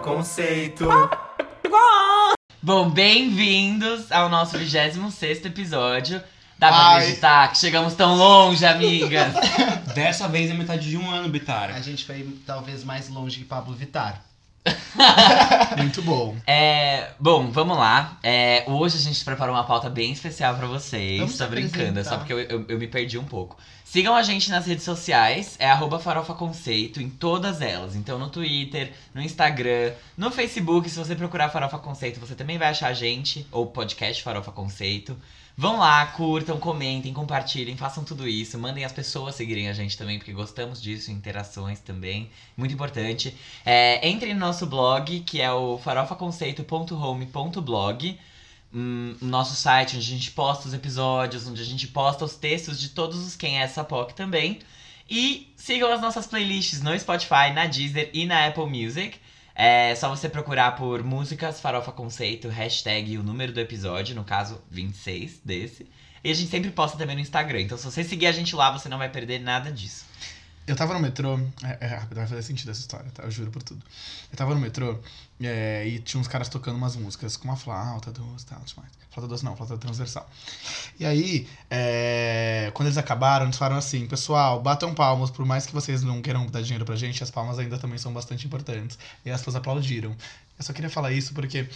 Conceito. Bom, bem-vindos ao nosso 26 episódio. Dá pra Ai. acreditar que chegamos tão longe, amigas? Dessa vez é metade de um ano, A Bitara. gente foi talvez mais longe que Pablo Vittar. Muito bom. É, bom, vamos lá. É, hoje a gente preparou uma pauta bem especial pra vocês. Vamos se brincando, é só porque eu, eu- eu me perdi um pouco. Sigam a gente nas redes sociais, é arroba Farofa Conceito em todas elas. Então no Twitter, no Instagram, no Facebook, se você procurar Farofa Conceito, você também vai achar a gente, ou podcast Farofa Conceito. Vão lá, curtam, comentem, compartilhem, façam tudo isso. Mandem as pessoas seguirem a gente também, porque gostamos disso, interações também. Muito importante. É, entre no nosso blog, que é o farofaconceito.home.blog. Hum, nosso site onde a gente posta os episódios, onde a gente posta os textos de todos os Quem é essa POC também. E sigam as nossas playlists no Spotify, na Deezer e na Apple Music. É só você procurar por músicas Farofa Conceito, hashtag e o número do episódio, no caso 26 desse. E a gente sempre posta também no Instagram. Então se você seguir a gente lá, você não vai perder nada disso. Eu tava no metrô. É, é rápido, vai fazer sentido essa história, tá? Eu juro por tudo. Eu tava no metrô é, e tinha uns caras tocando umas músicas com uma flauta doce tal, tudo mais. Flauta doce não, flauta transversal. E aí, é, quando eles acabaram, eles falaram assim: pessoal, batam palmas, por mais que vocês não queiram dar dinheiro pra gente, as palmas ainda também são bastante importantes. E as pessoas aplaudiram. Eu só queria falar isso porque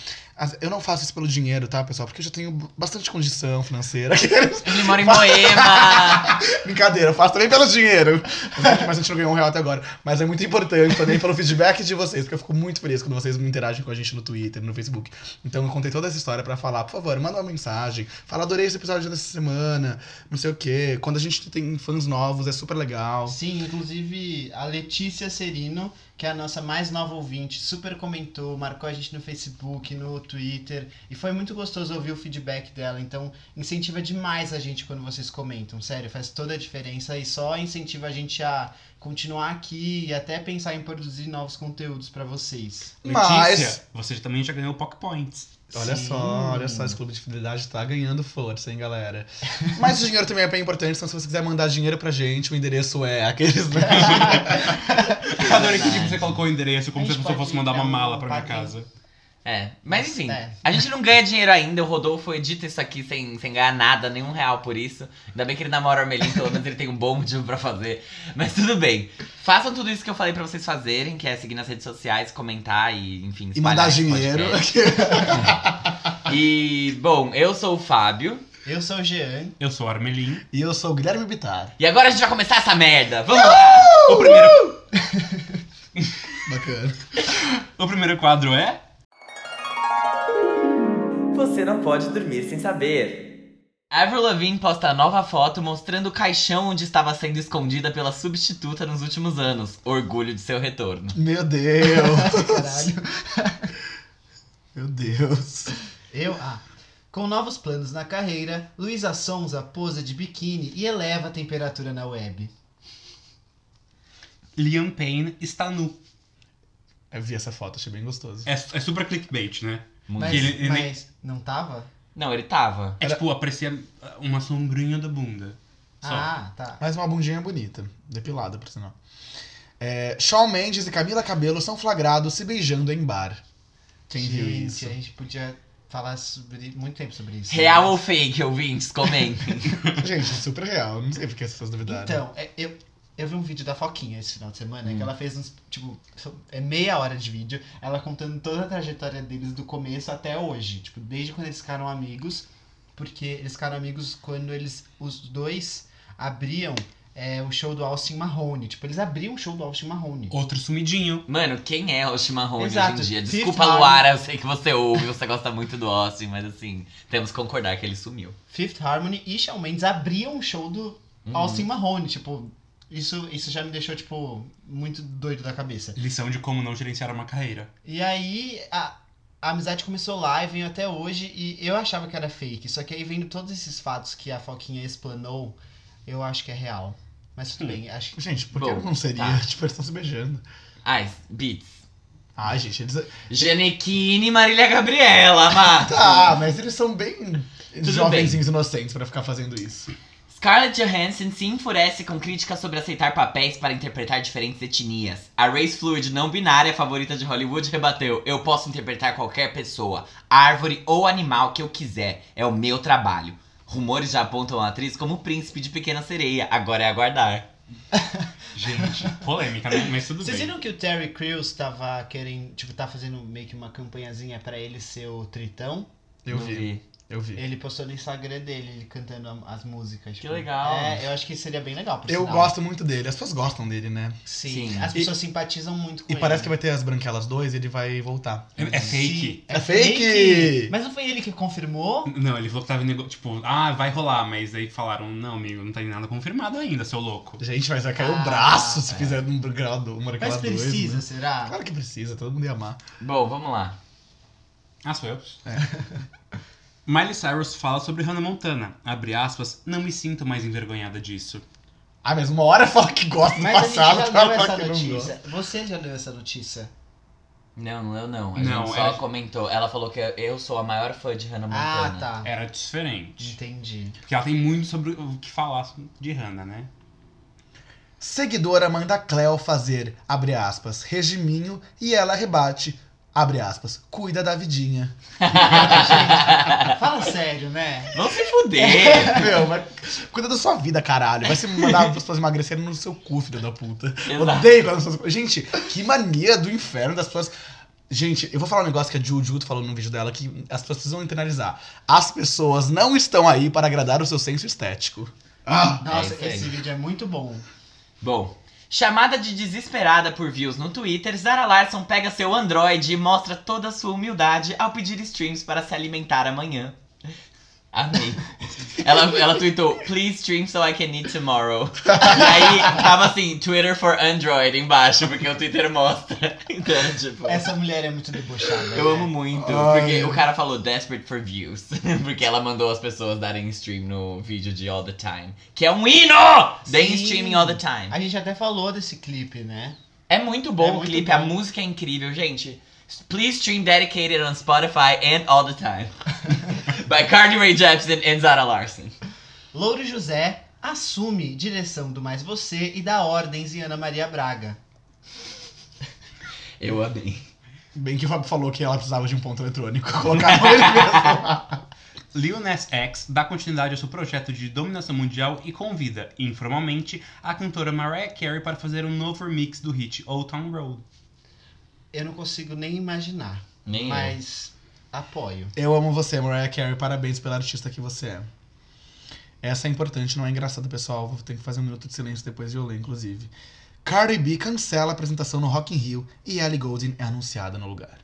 eu não faço isso pelo dinheiro, tá, pessoal? Porque eu já tenho bastante condição financeira. Ele mora em Moema! Brincadeira, eu faço também pelo dinheiro. Mas a gente não ganhou um real até agora. Mas é muito importante também pelo feedback de vocês, porque eu fico muito feliz quando vocês me interagem com a gente no Twitter, no Facebook. Então eu contei toda essa história pra falar, por favor, manda uma mensagem. Fala, adorei esse episódio dessa semana, não sei o quê. Quando a gente tem fãs novos, é super legal. Sim, inclusive a Letícia Serino, que é a nossa mais nova ouvinte, super comentou, marcou a gente no Facebook, no Twitter. E foi muito gostoso ouvir o feedback dela. Então incentiva demais a gente quando vocês comentam. Sério, faz toda a diferença e só incentiva a gente a continuar aqui e até pensar em produzir novos conteúdos pra vocês. Mas- Letícia, você também já ganhou Pock Points. Olha Sim. só, olha só, esse clube de fidelidade tá ganhando força, hein, galera. Mas o dinheiro também é bem importante, então se você quiser mandar dinheiro pra gente, o endereço é aqueles, né? Adorei que verdade. você colocou o endereço, como se a pessoa fosse mandar uma um mala pra minha casa. É, mas enfim, É. a gente não ganha dinheiro ainda. O Rodolfo edita isso aqui sem, sem ganhar nada, nenhum real por isso. Ainda bem que ele namora a Armelin, pelo menos ele tem um bom motivo pra fazer. Mas tudo bem. Façam tudo isso que eu falei pra vocês fazerem, que é seguir nas redes sociais, comentar e, enfim, E mandar dinheiro. E, bom, eu sou o Fábio. Eu sou o Jean. Eu sou a Armelin. E eu sou o Guilherme Bittar. E agora a gente vai começar essa merda. Vamos lá! O primeiro, Bacana. o primeiro quadro é. Você não pode dormir sem saber. Avril Lavigne posta nova foto mostrando o caixão onde estava sendo escondida pela substituta nos últimos anos. Orgulho de seu retorno. Meu Deus. Caralho. Meu Deus. Eu? Ah. Com novos planos na carreira, Luísa Sonza posa de biquíni e eleva a temperatura na web. Liam Payne está nu. Eu vi essa foto, achei bem gostoso. É, é super clickbait, né? Mas, ele- ele- mas não tava? Não, ele tava. É Era- tipo, aparecia uma sombrinha da bunda. Só. Ah, tá. Mas uma bundinha bonita. Depilada, por sinal. É, Shawn Mendes e Camila Cabello são flagrados se beijando em bar. Quem viu Gente, isso? a gente podia falar sobre, muito tempo sobre isso. Real né? ou fake, ouvintes? Comentem. Gente, super real. Não sei porque as pessoas duvidaram. Então, é, eu, eu vi um vídeo da Foquinha esse final de semana, Hum. que ela fez uns, tipo, é meia hora de vídeo, ela contando toda a trajetória deles do começo até hoje. Tipo, desde quando eles ficaram amigos, porque eles ficaram amigos quando eles, os dois, abriam é, o show do Austin Mahone. Tipo, eles abriam o show do Austin Mahone. Outro sumidinho. Mano, quem é Chimarrone hoje Exato. em dia? Fifth Desculpa, Harmony. Luara, eu sei que você ouve, você gosta muito do Austin, mas assim, temos que concordar que ele sumiu. Fifth Harmony e Shawn Mendes abriam o show do Uhum. Austin Mahone. Tipo, isso, isso já me deixou, tipo, muito doido da cabeça. Lição de como não gerenciar uma carreira. E aí a, a amizade começou lá e veio até hoje e eu achava que era fake. Só que aí vendo todos esses fatos que a Foquinha explanou, eu acho que é real. Mas tudo Hum. bem, acho que. Gente, por que Bom, não seria? tá. Tipo, eles estão se beijando. Ai, Beats. Ai, gente, eles. Janequine e Marília Gabriela, Mato. Tá, mas eles são bem jovenzinhos inocentes pra ficar fazendo isso. Scarlett Johansson se enfurece com críticas sobre aceitar papéis para interpretar diferentes etnias. A race fluid não binária favorita de Hollywood rebateu: Eu posso interpretar qualquer pessoa, árvore ou animal que eu quiser. É o meu trabalho. Rumores já apontam a atriz como o príncipe de Pequena Sereia. Agora é aguardar. Gente, polêmica, né? Mas tudo Vocês bem. viram que o Terry Crews tava querendo, tipo, tá fazendo meio que uma campanhazinha pra ele ser o Tritão? Eu Não vi, eu vi. Ele postou no Instagram dele, ele cantando as músicas. tipo. legal. É, eu acho que seria bem legal. Por Eu sinal. gosto muito dele, as pessoas gostam dele, né? Sim, Sim. as E- pessoas simpatizam muito com E ele. parece que vai ter as Branquelas 2 e ele vai voltar. É, é fake. Sim, É fake! Mas não foi ele que confirmou? Não, ele falou que tava nego... tipo, ah, vai rolar, mas aí falaram, não, amigo, não tem nada confirmado ainda, seu louco. Gente, mas vai cair Ah, o braço se é. fizer um grau do- uma Mas Branquela 2. precisa, né? será? Claro que precisa, todo mundo ia amar. Bom, vamos lá. Ah, sou eu? Miley Cyrus fala sobre Hannah Montana. Abre aspas, não me sinto mais envergonhada disso. Ah, mas uma hora fala que gosta do Mas a passado, gente já outra leu fala essa que não notícia. Você já leu essa notícia? Não, não eu não. A Não, gente só é- comentou. Ela falou que eu sou a maior fã de Hannah Ah, Montana. tá. Era diferente. Entendi. Porque ela tem muito sobre o que falar de Hannah, né? Seguidora manda Cleo fazer, abre aspas, regiminho e ela rebate, abre aspas, cuida da vidinha. Fala sério, né? Vão se fuder! Meu, mas cuida da sua vida, caralho. Vai se mandar as pessoas emagrecerem no seu cu, filho da puta. Exato. Odeio quando as pessoas... Gente, que mania do inferno das pessoas... Gente, eu vou falar um negócio que a Juju falou no vídeo dela que as pessoas precisam internalizar. As pessoas não estão aí para agradar o seu senso estético. Ah, Nossa, isso aí. esse vídeo é muito bom. Bom, chamada de desesperada por views no Twitter, Zara Larson pega seu Android e mostra toda a sua humildade ao pedir streams para se alimentar amanhã. Amei. Ela, ela tweetou, please stream so I can eat tomorrow. E aí tava assim, Twitter for Android embaixo, porque o Twitter mostra. Então, tipo. Essa mulher é muito debochada. Eu né? amo muito, Ai. porque o cara falou desperate for views, porque ela mandou as pessoas darem stream no vídeo de All the Time, que é um hino! Deem streaming all the time. A gente até falou desse clipe, né? É muito bom É o muito clipe, bom. a música é incrível, gente. Please stream dedicated on Spotify and all the time. By Cardi Rae Jepsen and Zara Larson. Louro José assume direção do Mais Você e dá ordens em Ana Maria Braga. Eu amei. bem que o Fábio falou que ela precisava de um ponto eletrônico. Colocaram ele mesmo. Lil Nas X dá continuidade ao seu projeto de dominação mundial e convida, informalmente, a cantora Mariah Carey para fazer um novo remix do hit Old Town Road. Eu não consigo nem imaginar, Nem eu. mas apoio. Eu amo você, Mariah Carey. Parabéns pela artista que você é. Essa é importante, não é engraçada, pessoal. Vou ter que fazer um minuto de silêncio depois de eu ler, inclusive. Cardi B cancela a apresentação no Rock in Rio e Ellie Goulding é anunciada no lugar.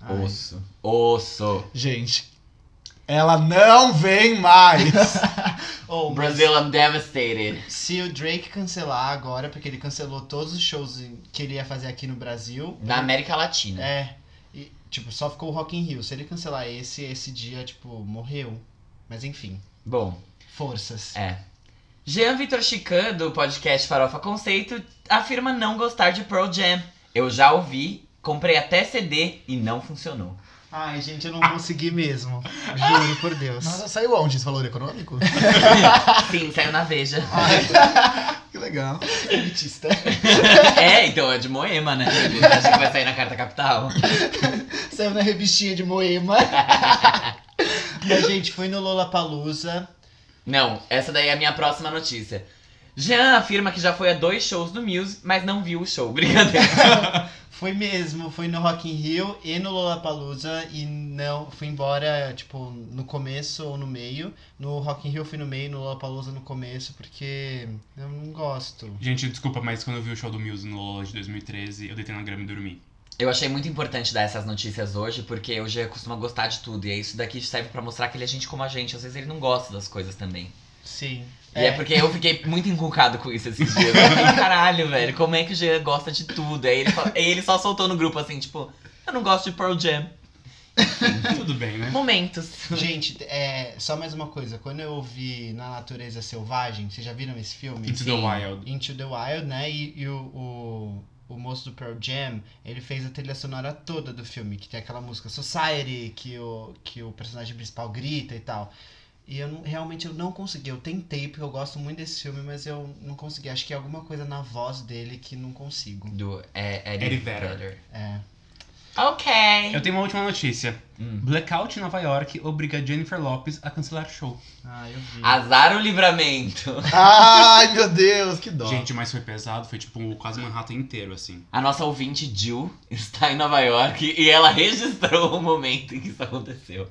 Ai. Osso. Osso. Gente, ela não vem mais. Oh, Brasil, I'm devastated. Se o Drake cancelar agora, porque ele cancelou todos os shows que ele ia fazer aqui no Brasil. Na América Latina. É. Tipo, só ficou o Rock in Rio. Se ele cancelar esse, esse dia, tipo, morreu. Mas enfim, Bom, forças. é. Jean Vitor Chican, do podcast Farofa Conceito, afirma não gostar de Pearl Jam. Eu já ouvi, comprei até CD e não funcionou. Ai, gente, eu não consegui mesmo. Juro por Deus. Nossa, saiu onde esse valor econômico? Sim, saiu na Veja. que legal. Elitista. é, então é de Moema, né? Acho que vai sair na Carta Capital. Saiu na revistinha de Moema. Mas, gente, foi no Lollapalooza. Não, essa daí é a minha próxima notícia. Jean afirma que já foi a dois shows do Muse, mas não viu o show. Brincadeira. Foi mesmo, foi no Rock in Rio e no Lollapalooza e não, fui embora, tipo, no começo ou no meio. No Rock in Rio eu fui no meio, no Lollapalooza no começo, porque eu não gosto. Gente, desculpa, mas quando eu vi o show do Muse no Lola de 2013, eu deitei na grama e dormi. Eu achei muito importante dar essas notícias hoje, porque o Jean costuma gostar de tudo. E é isso daqui serve pra mostrar que ele é gente como a gente. Às vezes ele não gosta das coisas também. Sim. E é, porque eu fiquei muito inculcado com isso esses dias. Eu fiquei, caralho, velho, como é que o Jean gosta de tudo? Aí ele, fa- aí ele só soltou no grupo assim, tipo, eu não gosto de Pearl Jam. Tudo bem, né? Momentos. Gente, é, só mais uma coisa. Quando eu vi Na Natureza Selvagem, vocês já viram esse filme? Into the Sim. Wild. Into the Wild, né? E, e o, o, o moço do Pearl Jam, ele fez a trilha sonora toda do filme, que tem aquela música Society, que o, que o personagem principal grita e tal. E eu não- realmente eu não consegui. Eu tentei, porque eu gosto muito desse filme, mas eu não consegui. Acho que é alguma coisa na voz dele que não consigo. Do é, Eddie, Eddie Vedder. Vedder. É. Ok. Eu tenho uma última notícia. Hum. Blackout em Nova York obriga Jennifer Lopes a cancelar show. Ah, eu vi. Azar o livramento. Ai, meu Deus, que dó. Gente, mas foi pesado, foi tipo quase Manhattan inteiro, assim. A nossa ouvinte Jill está em Nova York e ela registrou o momento em que isso aconteceu.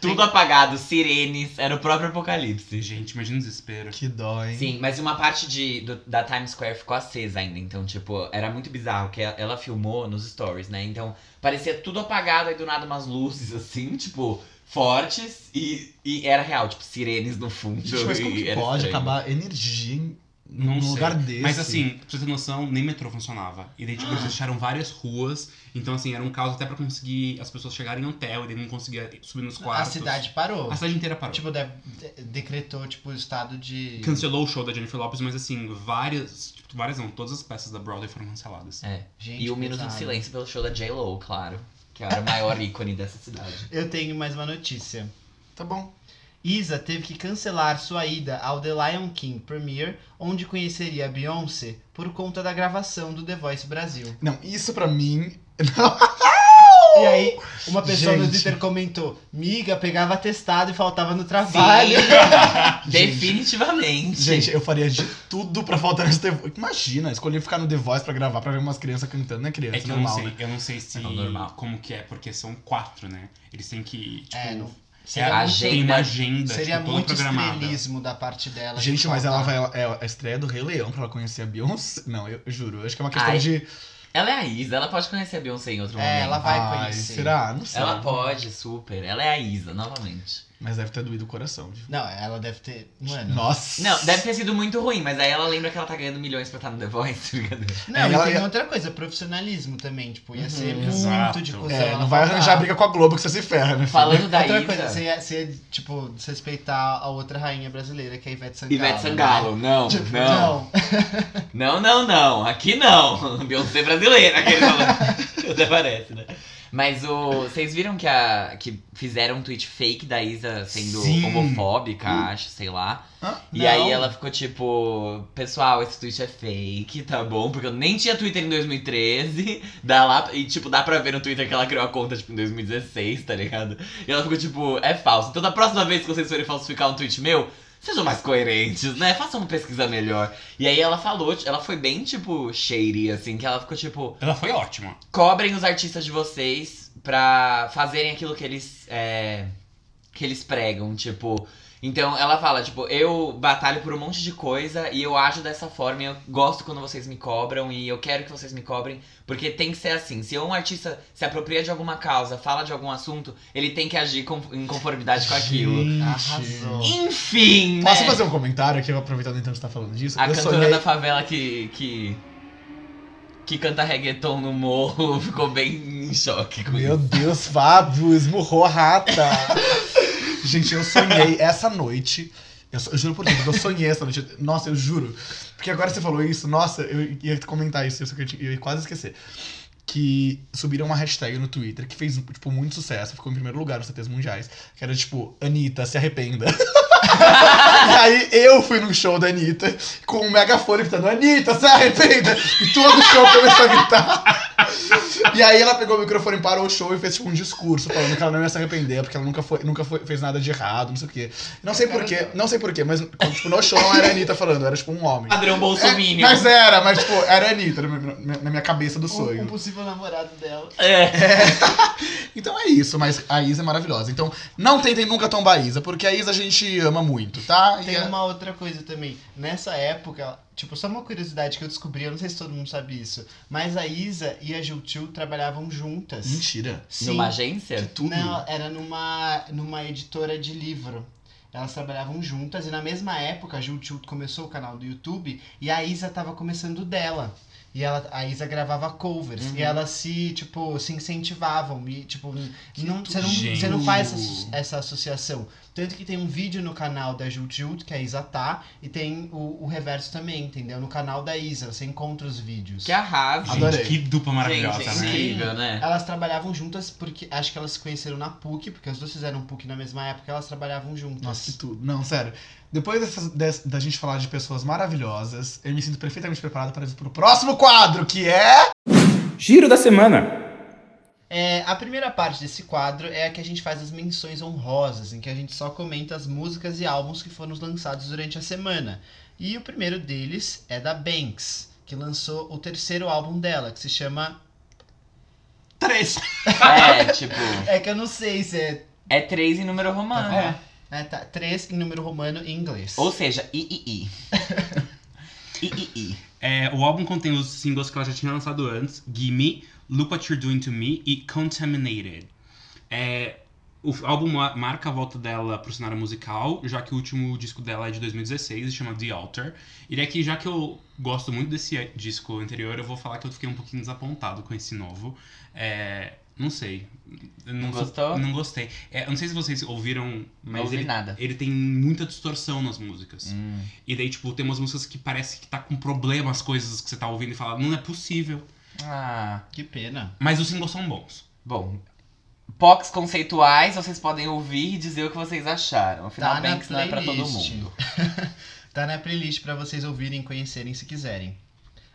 Tudo apagado, sirenes, era o próprio apocalipse. Gente, imagina o desespero. Que dó, hein? Sim, mas uma parte de, do- da Times Square ficou acesa ainda, então, tipo, era muito bizarro, que ela, ela filmou nos stories, né? Então, parecia tudo apagado, aí do nada umas luzes, assim, tipo, fortes, e, e era real, tipo, sirenes no fundo. Gente, mas como e que era pode estranho. acabar energia em Não num sei. lugar desse? Mas assim, pra você ter noção, nem metrô funcionava. E daí, tipo, eles fecharam várias ruas. Então, assim, era um caos até pra conseguir as pessoas chegarem no hotel. E daí não conseguia subir nos A quartos. cidade parou. A cidade inteira parou. Tipo, de- de- decretou, tipo, o estado de. Cancelou o show da Jennifer Lopes, mas assim, várias. Tipo, várias não, todas as peças da Broadway foram canceladas. É. Gente, E o Minuto de. Silêncio pelo show da J-Lo, claro. Que era o maior ícone dessa cidade. Eu tenho mais uma notícia. Tá bom. Isa teve que cancelar sua ida ao The Lion King Premiere, onde conheceria a Beyoncé por conta da gravação do The Voice Brasil. Não, isso pra mim. E aí, uma pessoa no Gente. Twitter comentou: Miga, pegava atestado e faltava no trabalho. Definitivamente. Gente, eu faria de tudo pra faltar nesse The Voice. Imagina, escolher ficar no The Voice pra gravar, pra ver umas crianças cantando, não é criança, É que eu não normal, sei, né? eu não sei se. É normal. Como que é, porque são quatro, né? Eles têm que. Tipo, É, não- é, seria muito- tem uma agenda, Seria tipo, muito estrelismo da parte dela. Gente, mas ela faltar. vai. É a estreia do Rei Leão pra ela conhecer a Beyoncé. Não, eu, eu juro. Eu acho que é uma questão Ai, de. Ela é a Isa, ela pode conhecer a Beyoncé em outro É, momento. ela vai Ai, conhecer. será? Não sei. Ela pode, super. Ela é a Isa, novamente. Mas deve ter doído o coração. viu? Não, ela deve ter. Mano. Nossa. Não, deve ter sido muito ruim, mas aí ela lembra que ela tá ganhando milhões pra estar no The Voice, brincadeira. Não, É, e ela- tem outra coisa, profissionalismo também. Tipo, ia ser Uhum. muito Exato. de cuzão. É, não vai faltar. arranjar briga com a Globo que você se ferra, né? filho? Falando da Outra Isa. coisa, você ia, você ia, tipo, desrespeitar a outra rainha brasileira, que é a Ivete Sangalo. Ivete Sangalo, não, Né? Tipo, não. não. Não, não, não. Aqui não. Beyoncé brasileira, aquele falando. Até parece, né? Mas o. Vocês viram que, a, que fizeram um tweet fake da Isa sendo Sim. homofóbica, acho, sei lá. Hã? E Não. aí ela ficou tipo, pessoal, esse tweet é fake, tá bom? Porque eu nem tinha Twitter em 2013. Dá lá, e tipo, dá pra ver no Twitter que ela criou a conta, tipo, em 2016, tá ligado? E ela ficou tipo, é falso. Então da próxima vez que vocês forem falsificar um tweet meu, sejam mais coerentes, né? Façam uma pesquisa melhor. E aí ela falou, ela foi bem, tipo, shady, assim, que ela ficou tipo, Ela foi ótima. cobrem os artistas de vocês pra fazerem aquilo que eles é, que eles pregam, tipo. Então ela fala, tipo, eu batalho por um monte de coisa e eu ajo dessa forma, e eu gosto quando vocês me cobram e eu quero que vocês me cobrem, porque tem que ser assim. Se um artista se apropria de alguma causa, fala de algum assunto, ele tem que agir com- em conformidade com aquilo. Gente. Arrasou. Enfim, Posso né? fazer um comentário aqui, aproveitando então que você tá falando disso? A eu cantora sonhei... da favela que, que. que canta reggaeton no morro ficou bem em choque com Meu isso. Deus, Fábio, esmurrou a rata. Gente, eu sonhei essa noite. Eu, eu juro por Deus, eu sonhei essa noite. Nossa, eu juro. Porque agora você falou isso, nossa, eu ia comentar isso, eu ia quase esquecer. Que subiram uma hashtag no Twitter que fez, tipo, muito sucesso, ficou em primeiro lugar nos CTs mundiais, que era tipo, Anitta, se arrependa. e aí eu fui num show da Anitta com um megafone gritando, Anitta, se arrependa! E todo show começou a gritar. E aí ela pegou o microfone, parou o show e fez tipo um discurso falando que ela não ia se arrepender, porque ela nunca, foi, nunca foi, fez nada de errado, não sei o quê. Não sei porquê, não sei porquê, mas tipo, no show não era a Anitta falando, era tipo um homem. Padrão É, Bolsominion. mas era, mas tipo, era a Anitta na minha, na minha cabeça do Um, um sonho. possível namorado dela. É. Então é isso, mas a Isa é maravilhosa. Então não tentem nunca tombar a Isa, porque a Isa a gente ama muito, tá? E Tem é- uma outra coisa também. Nessa época, tipo, só uma curiosidade que eu descobri, eu não sei se todo mundo sabe isso, mas a Isa e a Jultil trabalhavam juntas. Mentira. Sim. Numa agência? Tudo. Não, era numa, numa editora de livro. Elas trabalhavam juntas e na mesma época a Jultil começou o canal do YouTube e a Isa tava começando o dela. E ela, a Isa gravava covers. Uhum. E elas se, tipo, se incentivavam. E, tipo, não, você, não, você não faz essa, essa associação. Tanto que tem um vídeo no canal da Jut Jut, que a Isa tá, e tem o, o reverso também, entendeu? No canal da Isa, você encontra os vídeos. Que arraso. Gente, Adorei. que dupla maravilhosa, Gente, é né? incrível, né? Elas trabalhavam juntas porque acho que elas se conheceram na PUC, porque as duas fizeram PUC na mesma época, elas trabalhavam juntas. Nossa, que tudo. Não, sério. Depois dessas- des- da gente falar de pessoas maravilhosas, eu me sinto perfeitamente preparado para ir pro próximo quadro, que é. Giro da semana. É, a primeira parte desse quadro é a que a gente faz as menções honrosas, em que a gente só comenta as músicas e álbuns que foram lançados durante a semana. E o primeiro deles é da Banks, que lançou o terceiro álbum dela, que se chama. Três. É, tipo, É que eu não sei se é. é três em número romano. É, é tá, três em número romano em inglês. Ou seja, III. III. É, o álbum contém os singles que ela já tinha lançado antes: Gimme, Look What You're Doing to Me e Contaminated. É, o álbum ma- marca a volta dela pro cenário musical, já que o último disco dela é de 2016 e chama The Altar. E daqui, já que eu gosto muito desse eh, disco anterior, eu vou falar que eu fiquei um pouquinho desapontado com esse novo. É, não sei. Não sou- gostou? Não gostei. É, eu não sei se vocês ouviram, Não mas ouvi ele, nada. ele tem muita distorção nas músicas. Hum. E daí, tipo, tem umas músicas que parece que tá com problema as coisas que você tá ouvindo e fala, não é possível. Ah, Que pena. Mas os singles são bons. bom. POCs conceituais, vocês podem ouvir e dizer o que vocês acharam. Afinal, Tá na Banks não é pra todo playlist. mundo. Tá na playlist pra vocês ouvirem e conhecerem se quiserem.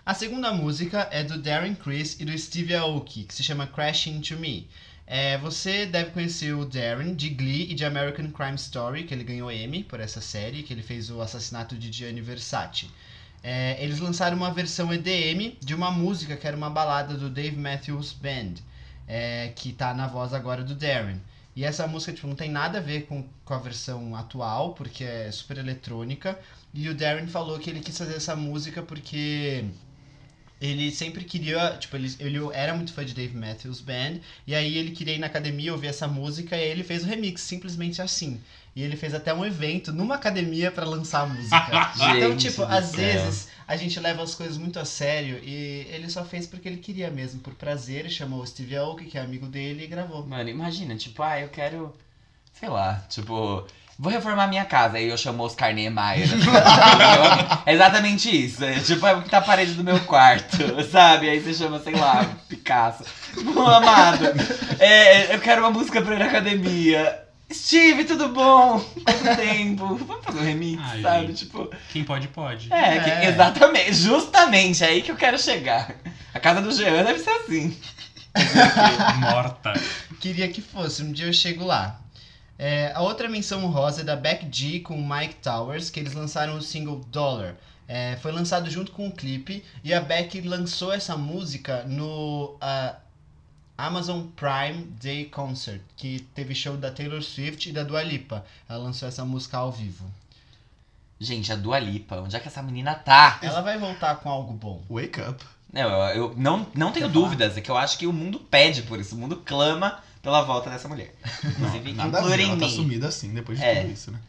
A segunda música é do Darren Criss e do Steve Aoki, que se chama Crashing Into Me. É, você deve conhecer o Darren de Glee e de American Crime Story, que ele ganhou Emmy por essa série, que ele fez o assassinato de Gianni Versace. É, eles lançaram uma versão EDM de uma música que era uma balada do Dave Matthews Band, é, que tá na voz agora do Darren. E essa música tipo, não tem nada a ver com, com a versão atual, porque é super eletrônica. E o Darren falou que ele quis fazer essa música porque ele sempre queria, tipo, ele, ele era muito fã de Dave Matthews Band, e aí ele queria ir na academia ouvir essa música, e aí ele fez o remix, simplesmente assim. E ele fez até um evento numa academia pra lançar a música. então, Gente tipo, do às vezes a gente leva as coisas muito a sério, e ele só fez porque ele queria mesmo, por prazer, chamou o Steve Aoki, que é amigo dele, e gravou. Mano, imagina, tipo, ah, eu quero. Sei lá, tipo. Vou reformar minha casa. Aí eu chamo Oscar Niemeyer. entendeu? é exatamente isso. É, tipo, é o que tá a parede do meu quarto, sabe? Aí você chama, sei lá, Picasso. Tipo, amado, é, eu quero uma música pra ir na academia. Steve, tudo bom? Quanto tempo? Vamos fazer um remix, Ai, sabe? Tipo, Quem pode, pode. é, que- É. exatamente, justamente, é aí que eu quero chegar. A casa do Jean deve ser assim. Morta. Queria que fosse, um dia eu chego lá. É, a outra menção honrosa é da Beck G com o Mike Towers, que eles lançaram o single Dollar. É, foi lançado junto com o clipe e a Beck lançou essa música no ah, Amazon Prime Day Concert, que teve show da Taylor Swift e da Dua Lipa. Ela lançou essa música ao vivo. Gente, a Dua Lipa, onde é que essa menina tá? Ela vai voltar com algo bom. Wake up. Não, eu, eu não, não tenho Quer falar? dúvidas, é que eu acho que o mundo pede por isso, o mundo clama pela volta dessa mulher. Inclusive, Nada a ver, including ela tá sumida assim, depois de É. tudo isso, né?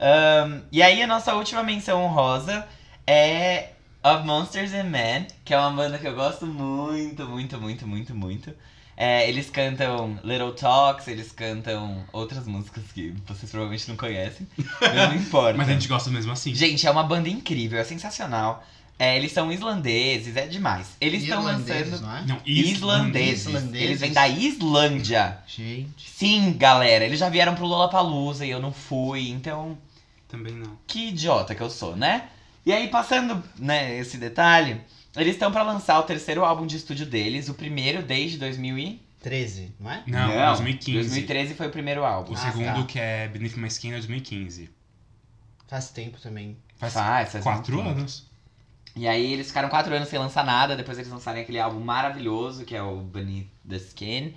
Ahn, e aí, a nossa última menção honrosa é Of Monsters and Men, que é uma banda que eu gosto muito, muito, muito, muito, muito. É, eles cantam Little Talks, eles cantam outras músicas que vocês provavelmente não conhecem, não importa. Mas a gente gosta mesmo assim. Gente, é uma banda incrível, é sensacional. É, eles são islandeses, é demais. Eles estão lançando não é? Não, islandeses. Islandeses. Eles vêm da Islândia. Gente. Sim, galera, eles já vieram pro Lollapalooza e eu não fui, então Também não. que idiota que eu sou, né? E aí, passando, né, esse detalhe, eles estão pra lançar o terceiro álbum de estúdio deles, o primeiro desde 2000 e... 13, não é? Não, 2015. 2013 foi o primeiro álbum. O Ah, segundo, tá. que é Beneath My Skin, é 2015. Faz tempo também. Faz Faz, faz quatro anos. E aí eles ficaram quatro anos sem lançar nada, depois eles lançaram aquele álbum maravilhoso, que é o Beneath the Skin.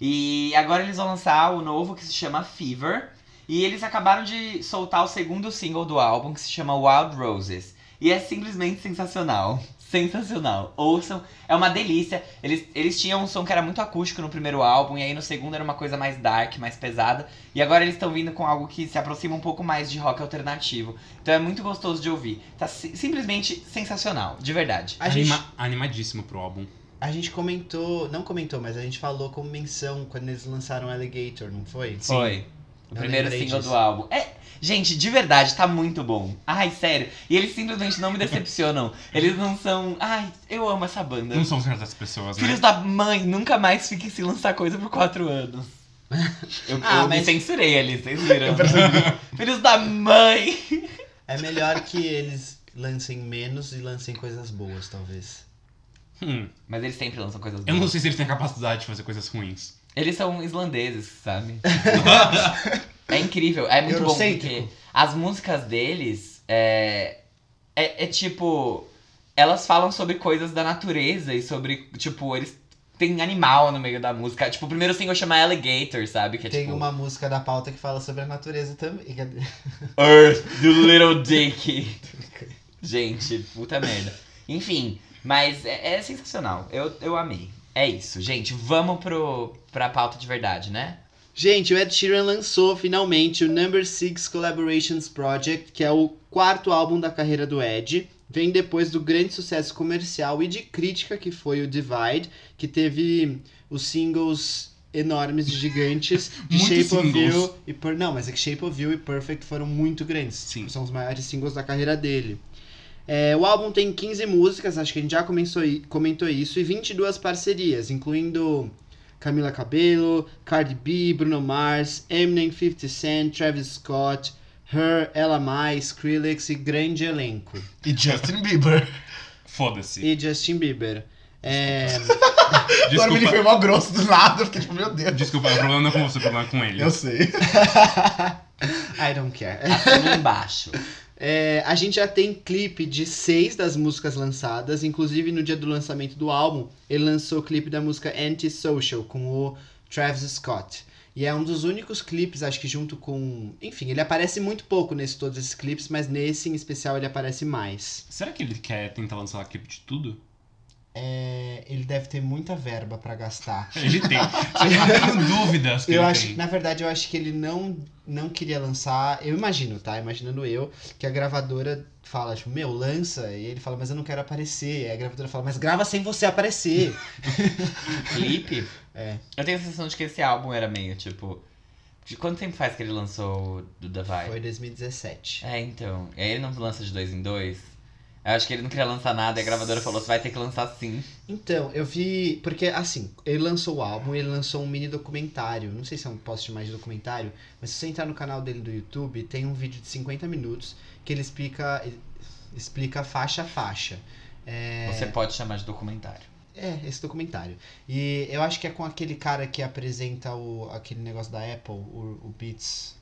E agora eles vão lançar o novo que se chama Fever. E eles acabaram de soltar o segundo single do álbum, que se chama Wild Roses. E é simplesmente sensacional. Sensacional. Ouçam, é uma delícia. Eles, eles tinham um som que era muito acústico no primeiro álbum, e aí no segundo era uma coisa mais dark, mais pesada. E agora eles estão vindo com algo que se aproxima um pouco mais de rock alternativo. Então é muito gostoso de ouvir. Tá si- simplesmente sensacional, de verdade. A gente, Anima- animadíssimo pro álbum. a gente comentou, não comentou, mas a gente falou como menção quando eles lançaram Alligator, não foi? Foi. O Eu primeiro single disso. do álbum. É, gente, de verdade, tá muito bom. Ai, sério. E eles simplesmente não me decepcionam. Eles não são. Ai, eu amo essa banda. Não são certas pessoas, né? Filhos da mãe, nunca mais fiquem sem lançar coisa por quatro anos. Eu, Ah, eu me mas- censurei ali, vocês viram? Filhos da mãe! É melhor que eles lancem menos e lancem coisas boas, talvez. Hum, Mas eles sempre lançam coisas eu boas. não sei se eles têm a capacidade de fazer coisas ruins. Eles são islandeses, sabe? é incrível, é muito bom porque as músicas deles é, é, é tipo. Elas falam sobre coisas da natureza e sobre, tipo, eles têm animal no meio da música. Tipo, o primeiro single chama Alligator, sabe? Que é Tem tipo. uma música da pauta que fala sobre a natureza também. Earth do Little Dick. Gente, puta merda. Enfim, mas é, é sensacional. Eu, eu amei. É isso, gente. Vamos pro, pra pauta de verdade, né? Gente, o Ed Sheeran lançou finalmente o Number Six Collaborations Project, que é o quarto álbum da carreira do Ed. Vem depois do grande sucesso comercial e de crítica que foi o Divide, que teve os singles enormes gigantes de Shape of singles. You e Per- não, mas é que Shape of You e Perfect foram muito grandes. Sim. São os maiores singles da carreira dele. É, o álbum tem 15 músicas, acho que a gente já comentou isso, e 22 parcerias, incluindo Camila Cabello, Cardi B, Bruno Mars, Eminem, 50 Cent, Travis Scott, Her, Ella Mai, Skrillex e grande elenco. E Justin Bieber. Foda-se. E Justin Bieber. É, Agora ele foi mal grosso do nada, eu fiquei tipo, meu Deus. desculpa, o problema não é com você, o problema é com ele. Eu sei. I don't care. Assina embaixo. É, a gente já tem clipe de seis das músicas lançadas, inclusive no dia do lançamento do álbum, ele lançou o clipe da música Anti-Social com o Travis Scott. E é um dos únicos clipes, acho que junto com. Enfim, ele aparece muito pouco nesses todos esses clipes, mas nesse em especial ele aparece mais. Será que ele quer tentar lançar clipe de tudo? É, ele deve ter muita verba pra gastar. Ele tem. Só que eu tenho dúvidas que Eu ele acho, tem. na verdade, eu acho que ele não, não queria lançar. Eu imagino, tá? Imaginando eu, que a gravadora fala, tipo, meu, lança. E ele fala, mas eu não quero aparecer. E a gravadora fala, mas grava sem você aparecer. Clipe? É. Eu tenho a sensação de que esse álbum era meio tipo. De quanto tempo faz que ele lançou o do Davai? Foi 2017. É, então. E aí ele não lança de dois em dois? Eu acho que ele não queria lançar nada e a gravadora falou: você vai ter que lançar sim. Então, eu vi. Porque, assim, ele lançou o álbum ele lançou um mini documentário. Não sei se eu posso chamar de documentário, mas se você entrar no canal dele do YouTube, tem um vídeo de 50 minutos que ele explica, explica faixa a faixa. É... Você pode chamar de documentário. É, esse documentário. E eu acho que é com aquele cara que apresenta o, aquele negócio da Apple, o, o Beats.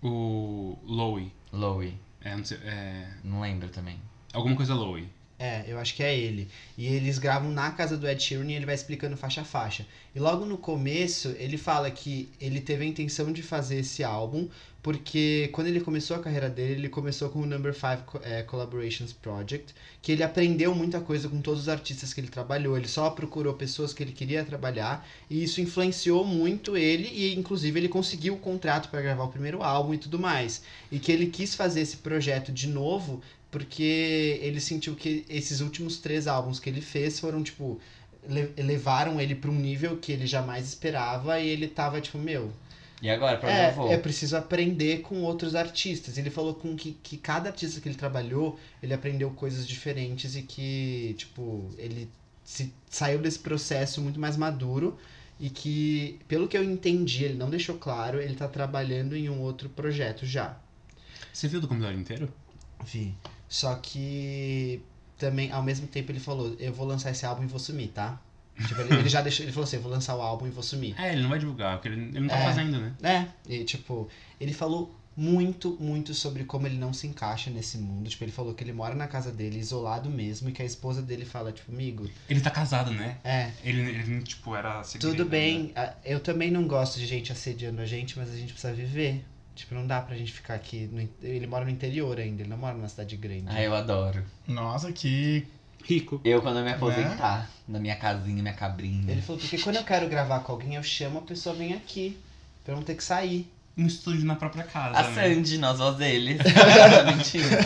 O Lowy. Lowy. É, não sei, é, Não lembro também. Alguma coisa Lowy. É, eu acho que é ele. E eles gravam na casa do Ed Sheeran e ele vai explicando faixa a faixa. E logo no começo, ele fala que ele teve a intenção de fazer esse álbum, porque quando ele começou a carreira dele, ele começou com o Number 5 é, Collaborations Project, que ele aprendeu muita coisa com todos os artistas que ele trabalhou. Ele só procurou pessoas que ele queria trabalhar, e isso influenciou muito ele, e inclusive ele conseguiu o contrato para gravar o primeiro álbum e tudo mais. E que ele quis fazer esse projeto de novo porque ele sentiu que esses últimos três álbuns que ele fez foram, tipo, le- levaram ele pra um nível que ele jamais esperava e ele tava, tipo, meu, E agora, pra onde eu vou? é, é preciso aprender com outros artistas. Ele falou com que, que cada artista que ele trabalhou, ele aprendeu coisas diferentes e que, tipo, ele se, saiu desse processo muito mais maduro e que, pelo que eu entendi, ele não deixou claro, ele tá trabalhando em um outro projeto já. Você viu o documentário inteiro? Vi. Só que também, ao mesmo tempo, ele falou, eu vou lançar esse álbum e vou sumir, tá? Tipo, ele, ele já deixou, ele falou assim, eu vou lançar o álbum e vou sumir. É, ele não vai divulgar, porque ele, ele não tá É. fazendo, né? É, e tipo, ele falou muito, muito sobre como ele não se encaixa nesse mundo. Tipo, ele falou que ele mora na casa dele, isolado mesmo, e que a esposa dele fala, tipo, amigo, Ele tá casado, né? é, Ele, ele tipo, era segredo, tudo né? bem, a- eu também não gosto de gente assediando a gente, mas a gente precisa viver. Tipo, não dá pra gente ficar aqui. no ele mora no interior ainda, ele não mora numa cidade grande. Ah, eu adoro. Nossa, que Rico. Eu, quando eu me aposentar, na minha casinha, minha cabrinha. Ele falou, porque quando eu quero gravar com alguém, eu chamo a pessoa vem aqui. Pra eu não ter que sair. Um estúdio na própria casa, A né? Sandy, nós voz deles. Mentira.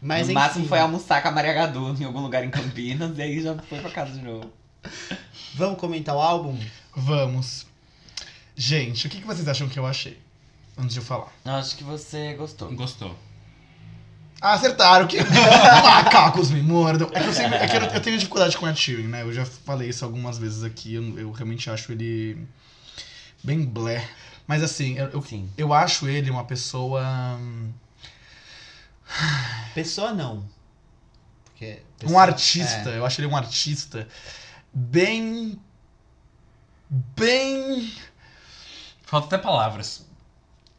Mas no enfim, máximo foi almoçar com a Maria Gadu em algum lugar em Campinas e aí já foi pra casa de novo. Vamos comentar o álbum? Vamos. Gente, o que que vocês acham que eu achei? Antes de eu falar. Eu acho que você gostou. Gostou. Ah, acertaram que macacos me mordam. É que eu sempre. É que eu, eu tenho dificuldade com o Ed Sheeran, né? Eu já falei isso algumas vezes aqui. Eu, eu realmente acho ele bem blé. Mas assim, eu, eu, eu acho ele uma pessoa. hum, Pessoa não. Porque Um pessoa- artista. é. Eu acho ele um artista bem. Bem. Falta até palavras.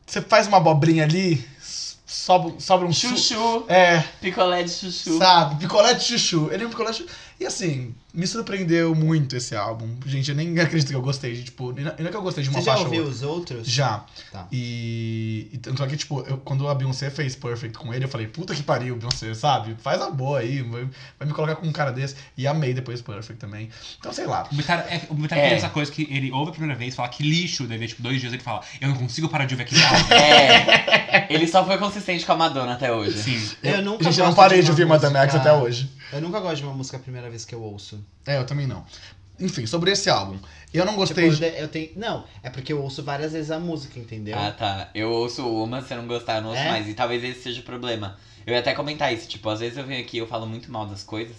Você faz uma abobrinha ali, sobra, sobra um su- Chuchu, É, picolé de chuchu. Sabe? Picolé de chuchu. Ele é um picolé de chuchu. E assim, me surpreendeu muito esse álbum. Gente, eu nem acredito que eu gostei de, tipo, não é que eu gostei de uma Você já faixa ou ouviu outra. os outros? Já. Tá. E, e tanto é que, tipo, eu- quando a Beyoncé fez Perfect com ele, eu falei, puta que pariu, Beyoncé, sabe? Faz a boa aí, vai, vai me colocar com um cara desse. E amei depois Perfect também. Então, sei lá. O Bitar, é, o Bitar É. essa coisa que ele ouve a primeira vez, fala que lixo, daí tipo, dois dias ele fala, eu não consigo parar de ouvir aquele álbum. É. Ele só foi consistente com a Madonna até hoje. Sim. Eu nunca Gente, eu não parei de, uma ouvir Madame X até hoje. Eu nunca gosto de uma música a primeira vez que eu ouço. É, eu também não. Enfim, sobre esse álbum. Eu não Tipo, gostei de... eu tenho. Não, é porque eu ouço várias vezes a música, entendeu? Ah, tá. Eu ouço uma, se eu não gostar, eu não ouço É? mais. E talvez esse seja o problema. Eu ia até comentar isso, tipo, às vezes eu venho aqui e eu falo muito mal das coisas.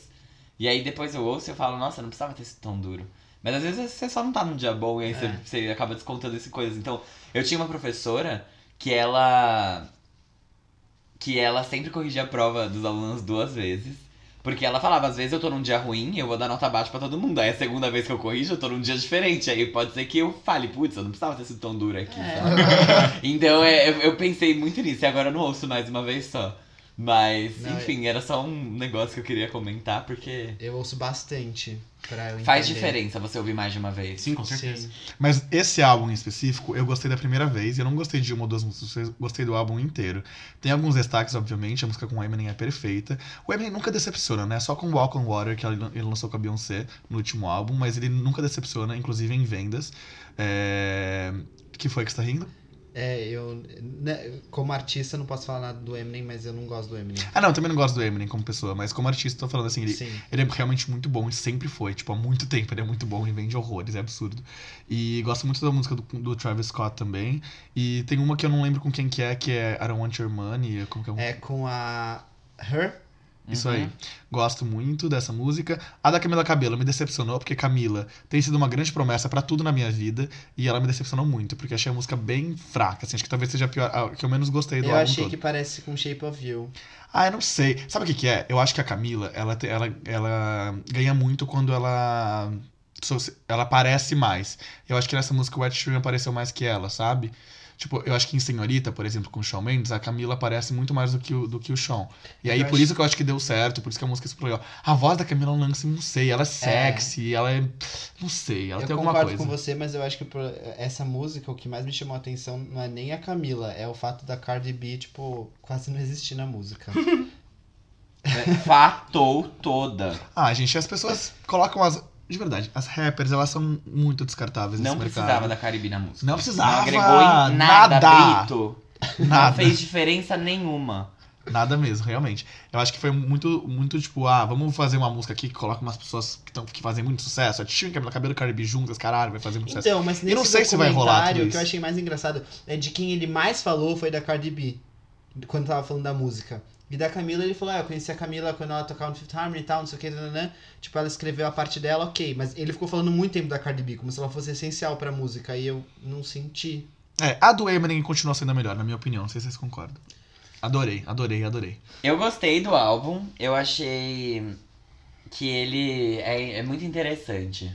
E aí depois eu ouço e eu falo, nossa, não precisava ter sido tão duro. Mas às vezes você só não tá num dia bom e aí você, É. você acaba descontando essas coisas. Então, eu tinha uma professora que ela. que ela sempre corrigia a prova dos alunos duas vezes. Porque ela falava, às vezes eu tô num dia ruim e eu vou dar nota baixa pra todo mundo. Aí a segunda vez que eu corrijo, eu tô num dia diferente. Aí pode ser que eu fale, putz, eu não precisava ter sido tão dura aqui, É. sabe? Então é, eu, eu pensei muito nisso e agora eu não ouço mais uma vez só. Mas, Não, enfim, era só um negócio que eu queria comentar, porque Eu ouço bastante pra eu faz entender. diferença você ouvir mais de uma vez. Sim, com certeza. Sim. Mas esse álbum em específico, eu gostei da primeira vez. e Eu não gostei de uma ou duas músicas, eu gostei do álbum inteiro. Tem alguns destaques, obviamente. A música com o Eminem é perfeita. O Eminem nunca decepciona, né? Só com Walk on Water, que ele ele lançou com a Beyoncé no último álbum. Mas ele nunca decepciona, inclusive em vendas. É... Que foi que você tá rindo? É, eu. né, como artista, não posso falar nada do Eminem, mas eu não gosto do Eminem. Ah, não, eu também não gosto do Eminem como pessoa, mas como artista, tô falando assim, ele, Sim. ele é realmente muito bom e sempre foi. Tipo, há muito tempo ele é muito bom e vende horrores, é absurdo. E gosto muito da música do, do Travis Scott também. E tem uma que eu não lembro com quem que é, que é I Don't Want Your Money. Como que é? um- É com a. Her? Isso Uhum. aí. Gosto muito dessa música. A da Camila Cabello me decepcionou, porque Camila tem sido uma grande promessa pra tudo na minha vida. E ela me decepcionou muito, porque achei a música bem fraca. Assim, acho que talvez seja a, pior, a que eu menos gostei do Eu álbum achei todo. que parece com Shape of You. Ah, eu não sei. Sabe o que, que é? Eu acho que a Camila, ela, ela, ela ganha muito quando ela. Ela aparece mais. Eu acho que nessa música o Ed Sheeran apareceu mais que ela, sabe? Tipo, eu acho que em Senhorita, por exemplo, com o Shawn Mendes, a Camila aparece muito mais do que o, do que o Shawn. E aí, Eu por acho- isso que eu acho que deu certo, por isso que a música é super legal. A voz da Camila Lance, não sei, ela é sexy, ela é. Não sei, ela eu tem alguma concordo coisa. com você, mas eu acho que essa música, o que mais me chamou a atenção não é nem a Camila, é o fato da Cardi B, tipo, quase não existir na música. É, Fatou toda. Ah, gente, as pessoas colocam as. De verdade, as rappers, elas são muito descartáveis Não nesse precisava mercado. da Caribe na música. Não Não precisava. agregou em nada, nada. Brito. Não Nada. fez diferença nenhuma. Nada mesmo, realmente. Eu acho que foi muito, muito tipo, ah, vamos fazer uma música aqui que coloca umas pessoas que, tão, que fazem muito sucesso. A Tio Camila Cabelo e Cardi B juntas, caralho, vai fazer muito sucesso. Então, mas Eu não nesse sei se vai rolar tudo o que eu achei mais engraçado é de quem ele mais falou foi da Cardi B, quando tava falando da música. E da Camila, ele falou, ah, eu conheci a Camila quando ela tocava no Fifth Harmony e tal, não sei o que, né? Tipo, ela escreveu a parte dela, ok. Mas ele ficou falando muito tempo da Cardi B, como se ela fosse essencial pra música. E eu não senti. É, a do Eminem continua sendo a melhor, na minha opinião. Não sei se vocês concordam. Adorei, adorei, adorei. Eu gostei do álbum, eu achei que ele é, é muito interessante.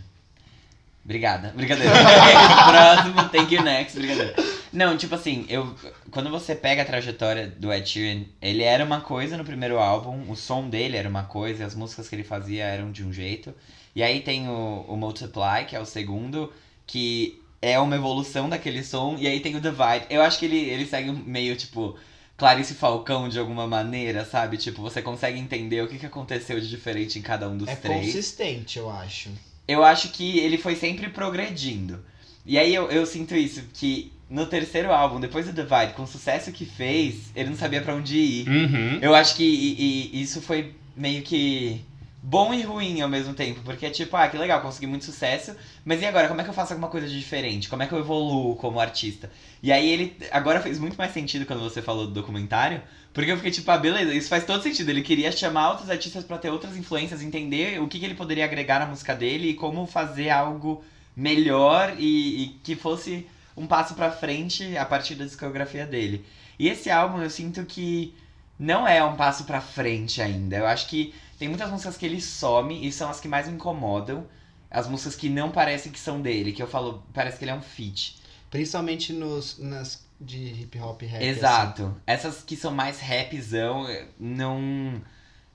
Obrigada, brincadeira. Próximo, thank you next, brincadeira. Não, tipo assim, eu quando você pega a trajetória do Ed Sheeran, ele era uma coisa no primeiro álbum, o som dele era uma coisa, e as músicas que ele fazia eram de um jeito. E aí tem o, o Multiply, que é o segundo, que é uma evolução daquele som, e aí tem o Divide. Eu acho que ele, ele segue meio, tipo, Clarice Falcão de alguma maneira, sabe? Tipo, você consegue entender o que, que aconteceu de diferente em cada um dos É três. consistente, eu acho. Eu acho que ele foi sempre progredindo. E aí eu, eu sinto isso, que no terceiro álbum, depois do Divide, com o sucesso que fez, ele não sabia pra onde ir. Uhum. Eu acho que e- e isso foi meio que bom e ruim ao mesmo tempo, porque é tipo, ah, que legal, consegui muito sucesso, mas e agora, como é que eu faço alguma coisa de diferente? Como é que eu evoluo como artista? E aí ele agora fez muito mais sentido quando você falou do documentário, porque eu fiquei tipo, ah, beleza, isso faz todo sentido. Ele queria chamar outros artistas pra ter outras influências, entender o que, que ele poderia agregar na música dele e como fazer algo melhor e, e que fosse um passo pra frente a partir da discografia dele. E esse álbum eu sinto que não é um passo pra frente ainda. Eu acho que tem muitas músicas que ele some e são as que mais me incomodam. As músicas que não parecem que são dele, que eu falo, parece que ele é um feat. Principalmente nos, nas de hip hop rap. assim. Exato. Essas que são mais rapzão, eh, não.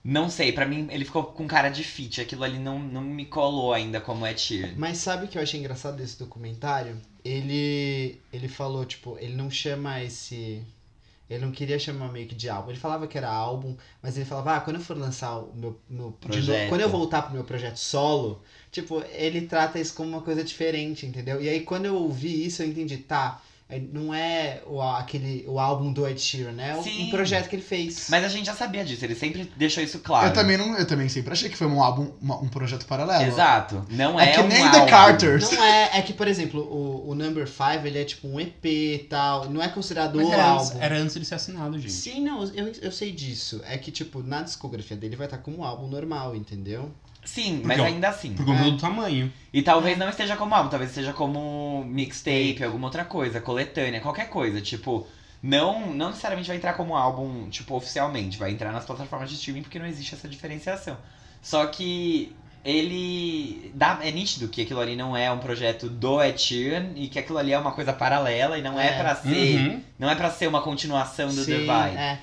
Não sei, pra mim ele ficou com cara de feat. Aquilo ali não, não me colou ainda como Ed Sheeran. Mas sabe o que eu achei engraçado desse documentário? Ele ele falou, tipo, ele não chama esse ele não queria chamar meio que de álbum. Ele falava que era álbum, mas ele falava, ah, quando eu for lançar o meu, meu Projeto. novo- quando eu voltar pro meu projeto solo, tipo, ele trata isso como uma coisa diferente, entendeu? E aí quando eu ouvi isso, eu entendi, tá, não é o, aquele, o álbum do Ed Sheeran, é Sim. um projeto que ele fez. Mas a gente já sabia disso, ele sempre deixou isso claro. Eu também, não, eu também sempre achei que foi um álbum, uma- um projeto paralelo. Exato. Não é, É que um nem álbum. The Carters. Não é, é que, por exemplo, o, o Number 5, ele é tipo um EP e tal, não é considerado Mas o era antes, álbum. era antes ele ser assinado, gente. Sim, não, eu, eu sei disso. É que, tipo, na discografia dele vai estar como um álbum normal, entendeu? Sim, Porque, mas ainda assim. Por conta É. do tamanho. E talvez não esteja como álbum, talvez esteja como mixtape, alguma outra coisa, coletânea, qualquer coisa. Tipo, não, não necessariamente vai entrar como álbum, tipo, oficialmente. Vai entrar nas plataformas de streaming porque não existe essa diferenciação. Só que ele. Dá, é nítido que aquilo ali não é um projeto do Ed Sheeran e que aquilo ali é uma coisa paralela e não é, É. pra ser. Uhum. Não é para ser uma continuação do The Vibe. é.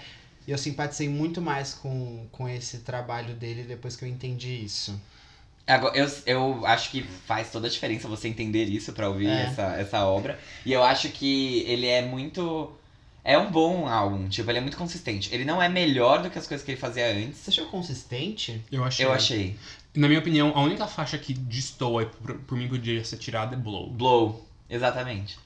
E eu simpatizei muito mais com, com esse trabalho dele depois que eu entendi isso. Agora, eu, eu acho que faz toda a diferença você entender isso pra ouvir É. essa, essa obra. E eu acho que ele é muito. É um bom álbum, tipo, ele é muito consistente. Ele não é melhor do que as coisas que ele fazia antes. Você achou consistente? Eu achei. Eu achei. Na minha opinião, a única faixa que destoa e por, por mim podia ser tirada é Blow. Blow, exatamente.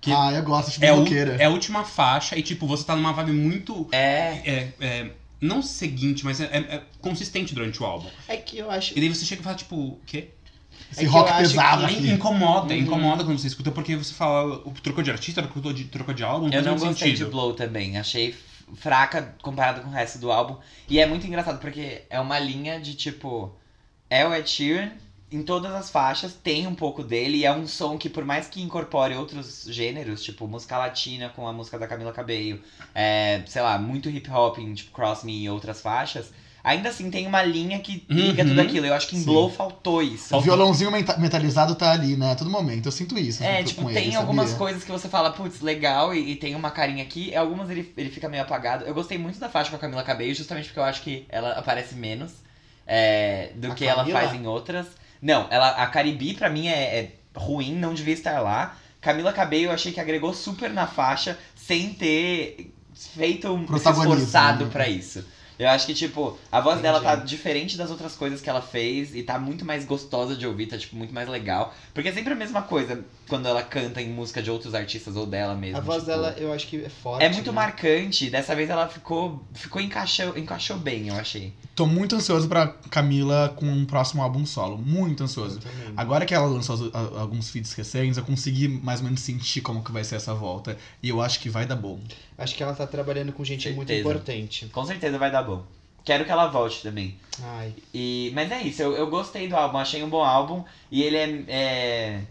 Que Ah, eu gosto de É, o, é a última faixa e, tipo, você tá numa vibe muito. É. É, é, não seguinte, mas é, é- é consistente durante o álbum. É que eu acho. E daí você chega e fala, tipo, o quê? Esse é rock pesado que- aqui. Incomoda, Uhum. incomoda quando você escuta, porque você fala, o trocou de artista, trocou de, trocou de álbum, Eu não gostei sentido. de Blow também. Achei fraca comparado com o resto do álbum. E é muito engraçado porque é uma linha de tipo. É o Ed Sheeran. Em todas as faixas tem um pouco dele e é um som que, por mais que incorpore outros gêneros, tipo música latina com a música da Camila Cabello, é, sei lá, muito hip hop em tipo Cross Me e outras faixas, ainda assim tem uma linha que liga Uhum. tudo aquilo. Eu acho que em Sim. Blow faltou isso. O violãozinho meta- metalizado tá ali, né? A todo momento. Eu sinto isso. É, tipo, tem ele, algumas sabia? coisas que você fala, putz, legal, e, e tem uma carinha aqui. Algumas ele, ele fica meio apagado. Eu gostei muito da faixa com a Camila Cabello, justamente porque eu acho que ela aparece menos é, do A que ela Camila? faz em outras. Não, ela, a Caribe, pra mim, é, é ruim, não devia estar lá. Camila Cabello, eu achei que agregou super na faixa, sem ter feito um esforçado né? pra isso. Eu acho que, tipo, a voz dela tá Entendi. diferente das outras coisas que ela fez e tá muito mais gostosa de ouvir, tá, tipo, muito mais legal. Porque é sempre a mesma coisa quando ela canta em música de outros artistas ou dela mesmo. A voz tipo, dela eu acho que é forte. É muito né? marcante. Dessa vez ela ficou, ficou encaixou, encaixou bem, eu achei. Tô muito ansioso pra Camila com um próximo álbum solo. Muito ansioso. Agora que ela lançou alguns feeds recentes, eu consegui mais ou menos sentir como que vai ser essa volta. E eu acho que vai dar bom. Acho que ela tá trabalhando com gente muito Certeza. importante. Com certeza vai dar bom. Quero que ela volte também. Ai. E, mas é isso, eu, eu gostei do álbum, achei um bom álbum. E ele é. é...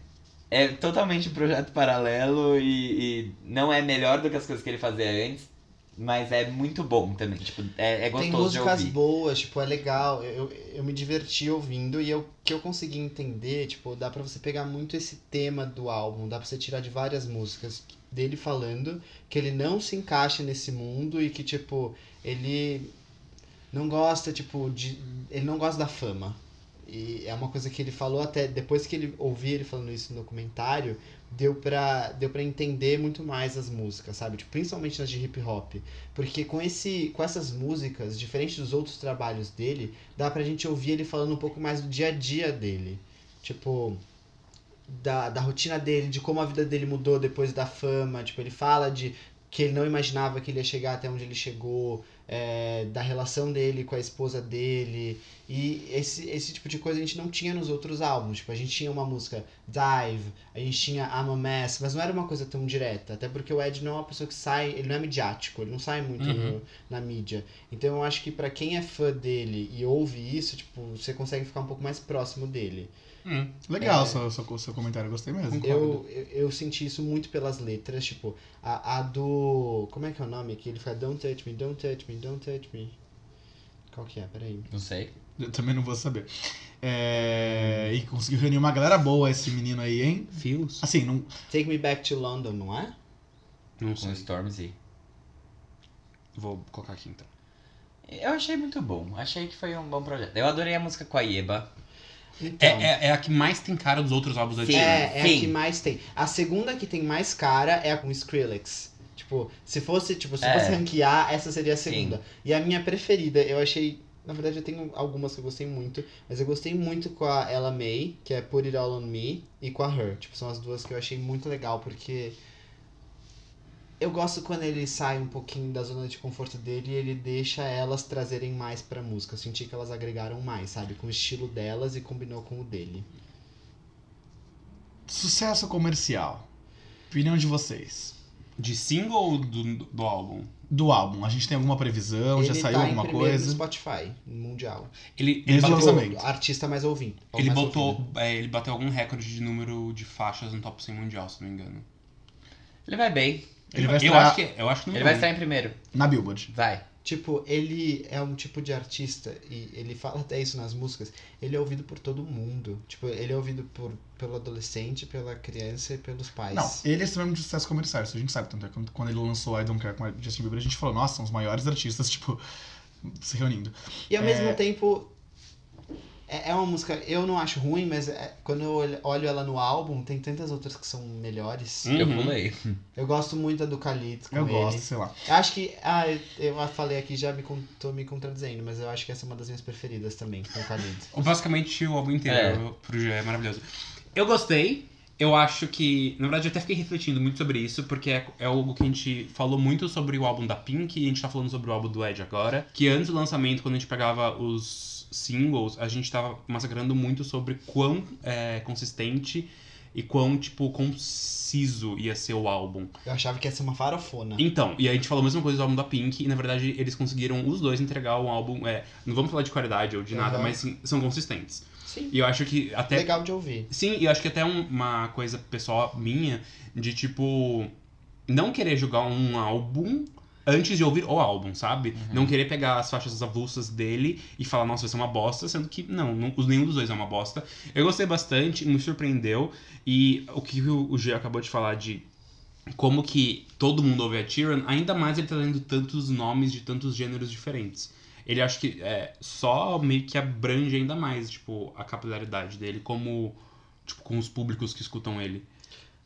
É totalmente um projeto paralelo e, e não é melhor do que as coisas que ele fazia antes, mas é muito bom também. Tipo, é, é Tem gostoso de músicas boas, tipo, é legal. Eu, eu me diverti ouvindo e o que eu consegui entender, tipo, dá pra você pegar muito esse tema do álbum, dá pra você tirar de várias músicas dele falando que ele não se encaixa nesse mundo e que, tipo, ele não gosta, tipo, de. Ele não gosta da fama. E é uma coisa que ele falou até depois que ele ouvi ele falando isso no documentário, deu pra, deu pra entender muito mais as músicas, sabe? Tipo, principalmente nas de hip hop. Porque com, esse, com essas músicas, diferente dos outros trabalhos dele, dá pra gente ouvir ele falando um pouco mais do dia a dia dele. Tipo, da, da rotina dele, de como a vida dele mudou depois da fama. Tipo, ele fala de que ele não imaginava que ele ia chegar até onde ele chegou, é, da relação dele com a esposa dele. E esse, esse tipo de coisa a gente não tinha nos outros álbuns. Tipo, a gente tinha uma música Dive, a gente tinha I'm a Mess, mas não era uma coisa tão direta. Até porque o Ed não é uma pessoa que sai, ele não é midiático, ele não sai muito Uhum. no- na mídia. Então eu acho que pra quem é fã dele e ouve isso, tipo, você consegue ficar um pouco mais próximo dele. Hum. Legal É. seu, seu, seu comentário, gostei mesmo. Eu, eu, eu senti isso muito pelas letras, tipo, a, a do. Como é que é o nome? Que ele fala Don't touch me, don't touch me, don't touch me. Qual que é? Peraí. Não sei. Eu também não vou saber. É, E conseguiu reunir uma galera boa esse menino aí, hein? Fios? Assim, não. Take me back to London, não é? Não Com sei. Stormzy. Vou colocar aqui então. Eu achei muito bom. Achei que foi um bom projeto. Eu adorei a música com a Ieba. Então. É, é, é a que mais tem cara dos outros álbuns da Sim. Tina. É, é a Sim. que mais tem. A segunda que tem mais cara é a com Skrillex. Tipo, se fosse, tipo, se É. fosse ranquear, essa seria a Sim. segunda. E a minha preferida, eu achei. Na verdade, eu tenho algumas que eu gostei muito, mas eu gostei muito com a Ella May, que é Put It All On Me, e com a Her. Tipo, são as duas que eu achei muito legal, porque eu gosto quando ele sai um pouquinho da zona de conforto dele e ele deixa elas trazerem mais pra música. Eu senti que elas agregaram mais, sabe? Com o estilo delas e combinou com o dele. Sucesso comercial. Opinião de vocês. De single ou do, do álbum? Do álbum, a gente tem alguma previsão? já ele saiu tá alguma em primeiro no coisa? Spotify, mundial. Ele, ele bateu, artista mais ouvido. ou ele mais botou, é, ele bateu algum recorde de número de faixas no top 100 mundial, se não me engano. Ele vai bem. Ele vai eu estrear acho que eu acho que Ele vai estar em primeiro. na Billboard. Vai. Tipo, ele é um tipo de artista, e ele fala até isso nas músicas, ele é ouvido por todo mundo. Tipo, ele é ouvido por, pelo adolescente, pela criança e pelos pais. Não, ele é extremamente de sucesso comercial, isso a gente sabe. Tanto é que quando- quando ele lançou I Don't Care com a Justin Bieber, a gente falou, nossa, são os maiores artistas, tipo, se reunindo. E ao É. mesmo tempo, é, é uma música, eu não acho ruim, mas é- quando eu olho- ela no álbum, tem tantas outras que são melhores. Uhum. Eu pulei. Eu gosto muito da do Khalid com Eu ele. gosto, sei lá. Eu acho que. Ah, eu, falei aqui, já me, tô me contradizendo, mas eu acho que essa é uma das minhas preferidas também, com o Khalid. Basicamente o álbum inteiro pro G é maravilhoso. Eu gostei. Eu acho que, na verdade, eu até fiquei refletindo muito sobre isso, porque é, é algo que a gente falou muito sobre o álbum da Pink e a gente tá falando sobre o álbum do Ed agora. Que antes do lançamento, quando a gente pegava os singles, a gente tava massacrando muito sobre quão é, consistente e quão, tipo, conciso ia ser o álbum. Eu achava que ia ser uma farofona. Então, e a gente falou a mesma coisa do álbum da Pink, e na verdade eles conseguiram os dois entregar um álbum. É, não vamos falar de qualidade ou de nada, mas sim, são consistentes. Sim. E eu acho que até. Legal de ouvir. Sim, e eu acho que até um- uma coisa pessoal minha de tipo. Não querer julgar um álbum antes de ouvir o álbum, sabe? Não querer pegar as faixas avulsas dele e falar, nossa, vai ser uma bosta, sendo que não, não nenhum dos dois é uma bosta. Eu gostei bastante, me surpreendeu. E o que o o G acabou de falar de como que todo mundo ouve a Tyrion, ainda mais ele tá trazendo tantos nomes de tantos gêneros diferentes. Ele acho que é, só meio que abrange ainda mais, tipo, a capilaridade dele como, tipo, com os públicos que escutam ele.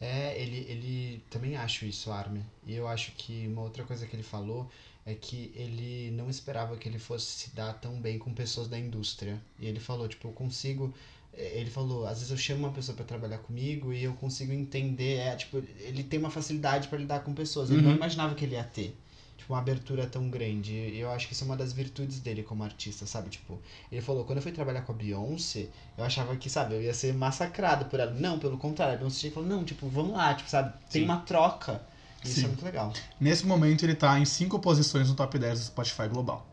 É, ele, ele também acho isso, Armin. E eu acho que uma outra coisa que ele falou é que ele não esperava que ele fosse se dar tão bem com pessoas da indústria. E ele falou, tipo, eu consigo. eh, Ele falou, às vezes eu chamo uma pessoa pra trabalhar comigo e eu consigo entender. É, tipo, ele tem uma facilidade pra lidar com pessoas. Ele não Uhum. imaginava que ele ia ter. Tipo, uma abertura tão grande. E eu acho que isso é uma das virtudes dele como artista, sabe? Tipo, ele falou, quando eu fui trabalhar com a Beyoncé, eu achava que, sabe, eu ia ser massacrado por ela. Não, pelo contrário, a Beyoncé falou, não, tipo, vamos lá, tipo, sabe? Tem Sim. uma troca. Isso Sim. é muito legal. Nesse momento ele tá em 5 posições no top 10 do Spotify Global.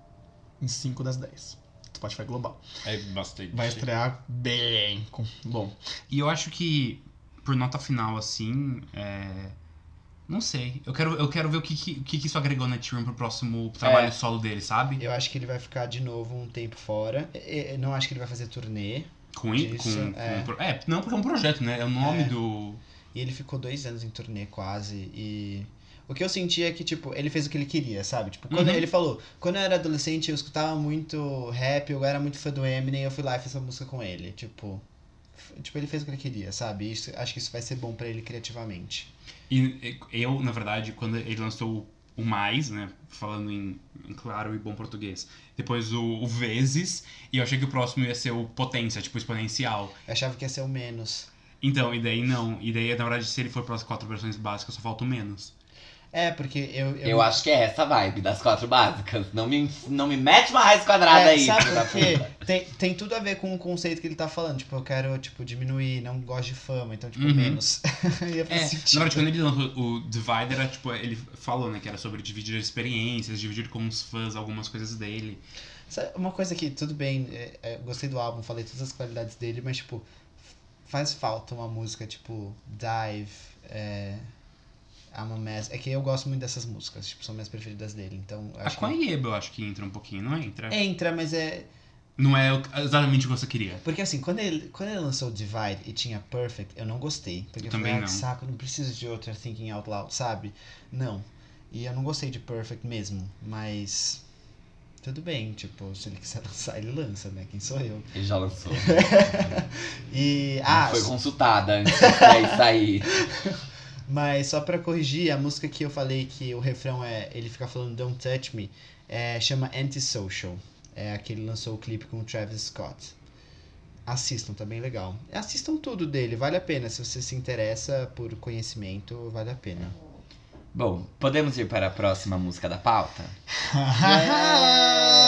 Em 5 das 10. Spotify Global. É bastante. Vai estrear bem. Com... Bom, E eu acho que, por nota final, assim, é... Não sei. Eu quero, eu quero ver o que, que, que isso agregou na Tyrion pro próximo trabalho É. solo dele, sabe? Eu acho que ele vai ficar de novo um tempo fora. Eu não acho que ele vai fazer turnê. Com, i- Disso, com, com é. pro- é, não porque é um projeto, né? É o nome É. do. E ele ficou dois anos em turnê quase. E O que eu senti é que, tipo, ele fez o que ele queria, sabe? Tipo, quando Uhum. ele falou, quando eu era adolescente, eu escutava muito rap, eu era muito fã do Eminem, eu fui lá e fiz essa música com ele. Tipo, tipo ele fez o que ele queria, sabe? Isso, acho que isso vai ser bom pra ele criativamente. E eu, na verdade, quando ele lançou o Mais, né? Falando em, em claro e bom português. Depois o, o Vezes. E eu achei que o próximo ia ser o Potência, tipo exponencial. Eu achava que ia ser o menos. Então, e daí não. E daí, na verdade, se ele for pelas quatro versões básicas, só falta o menos. É, porque eu. Eu, Eu acho que é essa a vibe das quatro básicas. Não me, não me mete uma raiz quadrada É, aí. sabe filho da por quê? puta. Tem, tem tudo a ver com o conceito que ele tá falando. Tipo, eu quero, tipo, diminuir, não gosto de fama, então, tipo, Uhum. menos. É, na verdade, quando ele lançou o Divide, era tipo, ele falou, né, que era sobre dividir experiências, dividir com os fãs algumas coisas dele. Sabe, uma coisa que, tudo bem, é, é, gostei do álbum, falei todas as qualidades dele, mas, tipo, faz falta uma música, tipo, Dive, é, I'm a Mess. É que eu gosto muito dessas músicas, tipo, são minhas preferidas dele, então... eu A a que... Eu acho que entra um pouquinho, não entra? Entra, mas é... Não é exatamente o que você queria. Porque assim, quando ele, quando ele lançou o Divide e tinha Perfect, eu não gostei. Porque eu Também falei, ah, que não. saco, não preciso de outra Thinking Out Loud, sabe? Não. E eu não gostei de Perfect mesmo, mas. Tudo bem, tipo, se ele quiser lançar, ele lança, né? Quem sou eu? Ele já lançou. E. Ah, Ah, foi consultada antes de sair. mas só pra corrigir, a música que eu falei que o refrão é. Ele fica falando Don't Touch Me, é, chama Antisocial. É a que ele lançou o clipe com o Travis Scott. Assistam, tá bem legal. Assistam tudo dele, vale a pena. Se você se interessa por conhecimento, vale a pena. Bom, podemos ir para a próxima música da pauta?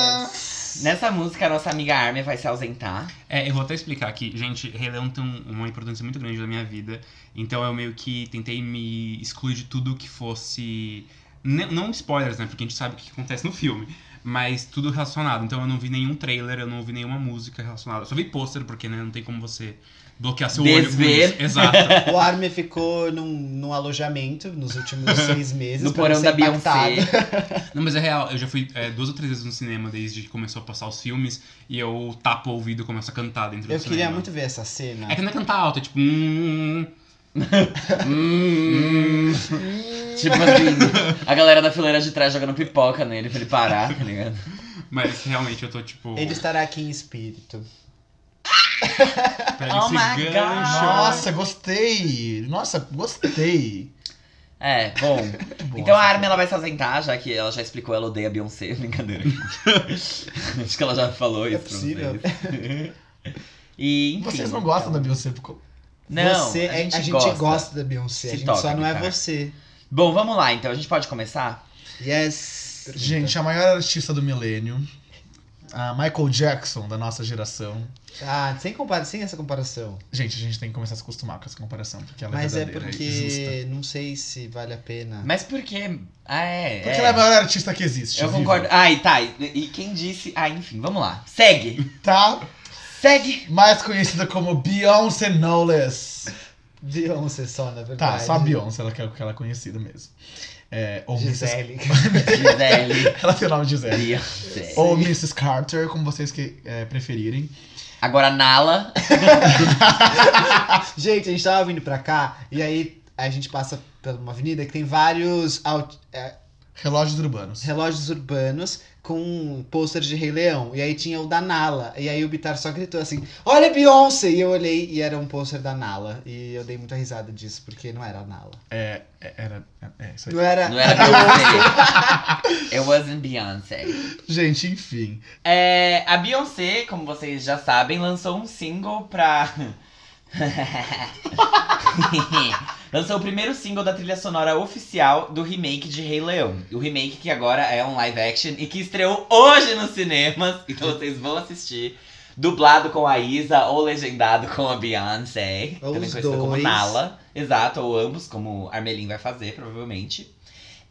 Nessa música, a nossa amiga Armin vai se ausentar. É, eu vou até explicar aqui. Gente, Rei tem um- uma importância muito grande na minha vida. Então eu meio que tentei me excluir de tudo que fosse. Não spoilers, né? Porque a gente sabe o que acontece no filme. Mas tudo relacionado. Então eu não vi nenhum trailer, eu não ouvi nenhuma música relacionada. Eu só vi pôster, porque né, não tem como você bloquear seu olho Desver. isso. Exato. O Armin ficou num, num alojamento nos últimos seis meses. No porão da impactado. Beyoncé. Não, mas é real. Eu já fui é, duas ou três vezes no cinema desde que começou a passar os filmes. E eu tapo o ouvido e começo a cantar dentro Eu do queria cinema. muito ver essa cena. É que não é cantar alto, é tipo. Hum, Hum, tipo assim, a galera da fileira de trás jogando pipoca nele pra ele parar, tá ligado? mas realmente eu tô tipo. Ele estará aqui em espírito. Pega Oh esse my God. gancho. Nossa, gostei! Nossa, gostei! É, bom. Então a Armin ela vai se ausentar, já que ela já explicou, ela odeia Beyoncé. Brincadeira. Acho que ela já falou É isso pra possível. vocês. E, enfim, Vocês não gostam da Beyoncé? porque- Não, você, a gente, a gente gosta. gosta. da Beyoncé, Se a gente toca, só não é você. Bom, vamos lá, então. A gente pode começar? Yes. Gente, a maior artista do milênio, a Michael Jackson da nossa geração. Ah, sem, compara sem essa comparação. Gente, a gente tem que começar a se acostumar com essa comparação, porque ela Mas é é verdadeira e porque justa. não sei se vale a pena. Mas por quê? Ah, é. Porque é. ela é a maior artista que existe. Eu viva. concordo. Ah, e tá. E, quem disse. Ah, enfim, vamos lá. Segue! Tá? Segue! Mais conhecida como Beyoncé Knowles. Beyoncé só, na Tá, verdade. só a Beyoncé, ela que é o que ela é conhecida mesmo. É, ou Mrs. Gisele. Gisele. Ela tem o nome de Gisele. Beyoncé. Ou Mrs. Carter, como vocês que, é, preferirem. Agora Nala. Gente, a gente tava vindo pra cá e aí a gente passa por uma avenida que tem vários out- é, Relógios urbanos. relógios urbanos com pôster de Rei Leão. E aí tinha o da Nala. E aí o Bitar só gritou assim: Olha Beyoncé! E eu olhei e era um pôster da Nala. E eu dei muita risada disso, porque não era a Nala. É, é- era. É, é isso aí. Não era. Não era Beyoncé. It wasn't Beyoncé. Gente, enfim. É, a Beyoncé, como vocês já sabem, lançou um single pra. lançou o primeiro single da trilha sonora oficial do remake de Rei Leão. O remake que agora é um live action e que estreou hoje nos cinemas. Então vocês vão assistir. Dublado com a Isa ou legendado com a Beyoncé. Ou também conhecida como dois. Nala. Exato, ou ambos, como Armelin vai fazer, provavelmente.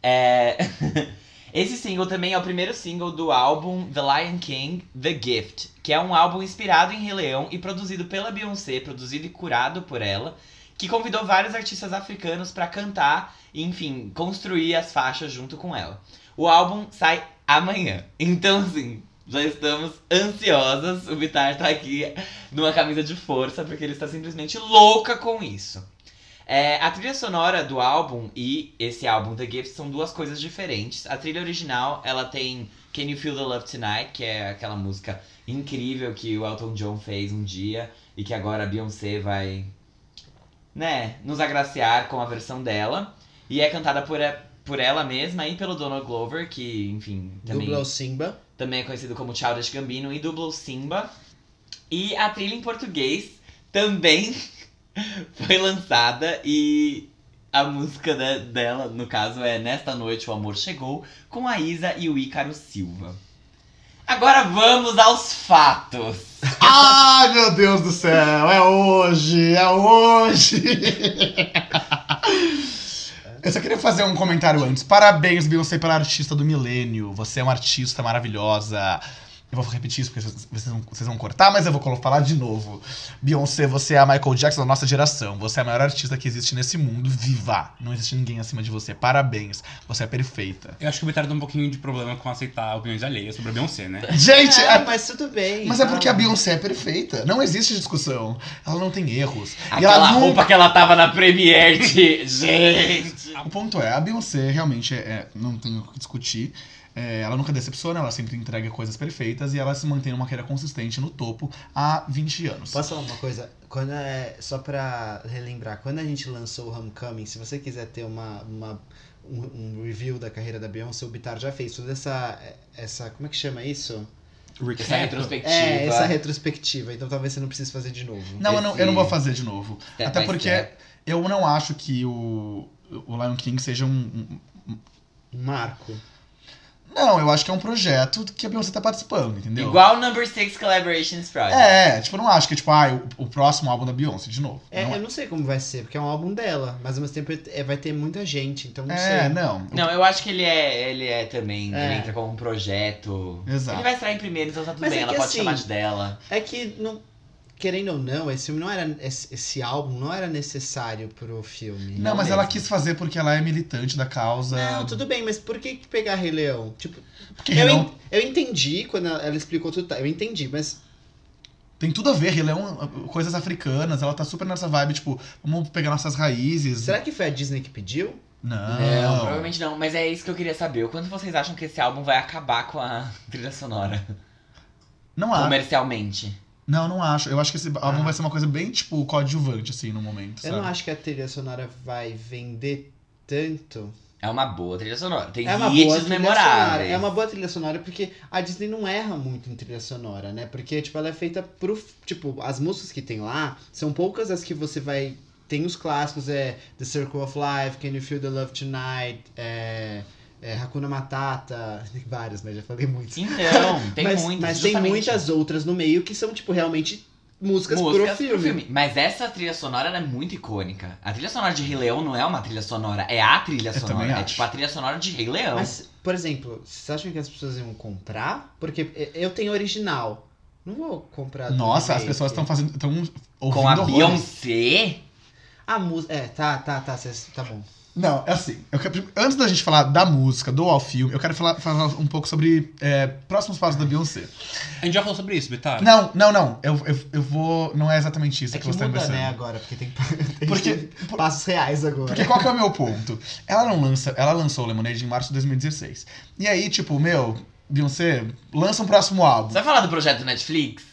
É... Esse single também é o primeiro single do álbum The Lion King The Gift, que é um álbum inspirado em Rei Leão e produzido pela Beyoncé, produzido e curado por ela, que convidou vários artistas africanos pra cantar e, enfim, construir as faixas junto com ela. O álbum sai amanhã. Então, assim, já estamos ansiosas. O Bitar tá aqui numa camisa de força, porque ele está simplesmente louca com isso. É, a trilha sonora do álbum e esse álbum The Gift são duas coisas diferentes. A trilha original, ela tem Can You Feel the Love Tonight, que é aquela música incrível que o Elton John fez um dia e que agora a Beyoncé vai, né, nos agraciar com a versão dela. E é cantada por, por ela mesma e pelo Donald Glover, que, enfim, também Dubla o Simba. também é conhecido como Childish Gambino, e dubla o Simba. E a trilha em português também foi lançada e a música de- dela, no caso, é Nesta Noite o Amor Chegou, com a Isa e o Ícaro Silva. Agora vamos aos fatos. Ai, meu Deus do céu, é hoje, é hoje. Eu só queria fazer um comentário antes. Parabéns, Beyoncé, pela artista do milênio. Você é uma artista maravilhosa. Eu vou repetir isso porque vocês, vão, vocês vão cortar, mas eu vou falar de novo. Beyoncé, você é a Michael Jackson da nossa geração. Você é a maior artista que existe nesse mundo. Viva! Não existe ninguém acima de você. Parabéns. Você é perfeita. Eu acho que o Bitar tem um pouquinho de problema com aceitar opiniões alheias sobre a Beyoncé, né? Gente, É, é- mas tudo bem. mas é porque a. Beyoncé é perfeita. Não existe discussão. Ela não tem erros. e Aquela ela nunca roupa que ela tava na Premiere de... Gente... O ponto é, a Beyoncé realmente é, é- não tenho o que discutir. É, ela nunca decepciona, ela sempre entrega coisas perfeitas e ela se mantém numa carreira consistente no topo há 20 anos. Posso falar uma coisa? Quando é, só pra relembrar, quando a gente lançou o Homecoming, se você quiser ter uma, uma- um, um review da carreira da Beyoncé, o Bitar já fez toda essa, essa. Como é que chama isso? Essa retrospectiva. É, essa retrospectiva. Então talvez você não precise fazer de novo. Não, eu não, eu não vou fazer de novo. Step Até porque step. eu não acho que o, o Lion King seja um, um- Um marco. Não, eu acho que é um projeto que a Beyoncé tá participando, entendeu? Igual o Number Six Collaborations Project. É, tipo, eu não acho que, tipo, ah, o, o próximo álbum da Beyoncé, de novo. É, não, eu não sei como vai ser, porque é um álbum dela, mas ao mesmo tempo é- vai ter muita gente, então não é, sei. não. Não, eu acho que ele é, ele é também, É. ele entra como um projeto. Exato. Ele vai estrear em primeiro, então tá tudo Mas bem, é ela pode assim, chamar de dela. É que, não, querendo ou não, esse filme não era. Esse, esse álbum não era necessário pro filme. Não, mas ela mesmo. quis fazer porque ela é militante da causa. Não, tudo bem, mas por que pegar Rei Leão? Tipo, Porque eu, en- eu entendi quando ela ela explicou tudo, tá, eu entendi, mas Tem tudo a ver, Rei Leão, coisas africanas, ela tá super nessa vibe, tipo, vamos pegar nossas raízes. será que foi a Disney que pediu? Não. Não, provavelmente não, mas é isso que eu queria saber. O quanto vocês acham que esse álbum vai acabar com a trilha sonora? Não acho. Comercialmente. Não, não acho. Eu acho que esse álbum Ah. vai ser uma coisa bem, tipo, coadjuvante, assim, no momento, Eu sabe? não acho que a trilha sonora vai vender tanto. É uma boa trilha sonora. Tem É uma hits boa trilha sonora. memoráveis. É uma boa trilha sonora porque a Disney não erra muito em trilha sonora, né? Porque, tipo, ela é feita pro. Tipo, as músicas que tem lá são poucas as que você vai. Tem os clássicos, é The Circle of Life, Can You Feel the Love Tonight, é. É Hakuna Matata, tem vários, né? Já falei muitos. Então, tem mas, muitas. Mas tem justamente. muitas outras no meio que são, tipo, realmente músicas, músicas pro filme. Mas essa trilha sonora ela é muito icônica. A trilha sonora de Rei Leão não é uma trilha sonora, é a trilha Eu sonora. É acho. tipo a trilha sonora de Rei Leão. Mas, por exemplo, vocês acham que as pessoas iam comprar? Porque eu tenho original. Não vou comprar. do Nossa, as remake. pessoas estão fazendo. estão ouvindo Com a horrores. Beyoncé? A música. É, tá, tá, tá. cês- Tá bom. Não, é assim. eu quero- antes da gente falar da música, do ao filme, eu quero falar, falar um pouco sobre é, próximos passos da Beyoncé. A gente já falou sobre isso, Bitar? Não, não, não. Eu, eu, eu vou. Não é exatamente isso É que, que você tá muda, pensando. né, agora, porque tem, tem Porque- tem passos reais agora. Porque qual que é o meu ponto? Ela não lança, ela lançou o Lemonade em março de 2016. E aí, tipo, meu, Beyoncé, lança um próximo álbum. Você vai falar do projeto Netflix?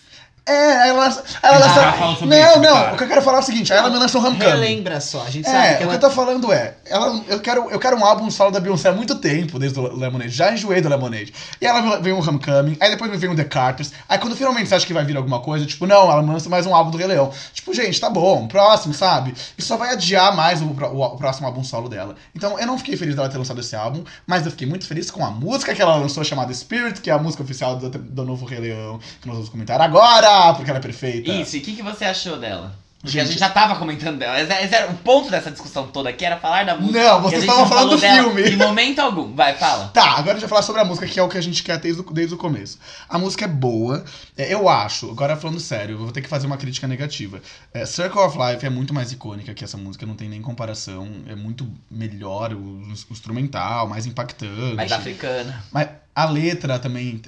É, aí ela lança. Ela lança. não, isso, não. cara. O que eu quero falar é o seguinte, aí ela me lançou Homecoming. Relembra só, a gente sabe É, que o ela. que eu tô falando é, ela, eu, quero, eu quero um álbum solo da Beyoncé há muito tempo, desde o Lemonade. Já enjoei do Lemonade. E ela vem o Homecoming, aí depois vem o The Carters. Aí quando finalmente você acha que vai vir alguma coisa, tipo, não, ela lança mais um álbum do Rei Leão. Tipo, gente, tá bom, próximo, sabe? Isso só vai adiar mais o, o, o próximo álbum solo dela. Então eu não fiquei feliz dela ter lançado esse álbum, mas eu fiquei muito feliz com a música que ela lançou, chamada Spirit, que é a música oficial do, do novo Rei Leão, que nós vamos comentar agora, porque ela é perfeita. Isso, e o que, que você achou dela? Porque Gente- a gente já tava comentando dela. Esse- esse era- o ponto dessa discussão toda aqui era falar da música. Não, vocês estavam falando do filme. Em momento algum. Vai, fala. Tá, agora a gente vai falar sobre a música, que é o que a gente quer desde o, desde o começo. A música é boa, é, eu acho, agora falando sério, eu vou ter que fazer uma crítica negativa. É, Circle of Life é muito mais icônica que essa música, não tem nem comparação, é muito melhor o, o instrumental, mais impactante. Mais africana. Mas a letra também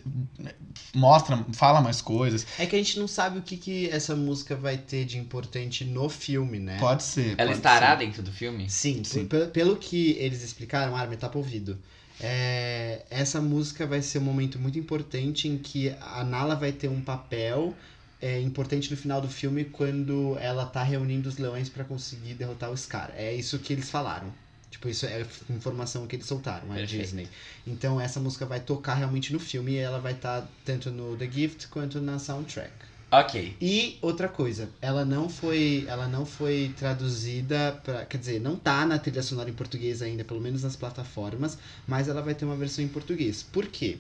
mostra, fala mais coisas. É que a gente não sabe o que, que essa música vai ter de importante no filme, né? Pode ser. Ela pode estará ser. dentro do filme? Sim, Sim. pe- pelo que eles explicaram, Armin, tapa ouvido. É, essa música vai ser um momento muito importante em que a Nala vai ter um papel é, importante no final do filme quando ela tá reunindo os leões pra conseguir derrotar o Scar. É isso que eles falaram. Tipo, isso é informação que eles soltaram, a Perfeito. Disney. Então essa música vai tocar realmente no filme e ela vai estar tanto no The Gift quanto na soundtrack. Ok. E outra coisa, ela não foi, ela não foi traduzida para, quer dizer, não tá na trilha sonora em português ainda, pelo menos nas plataformas, mas ela vai ter uma versão em português. Por quê?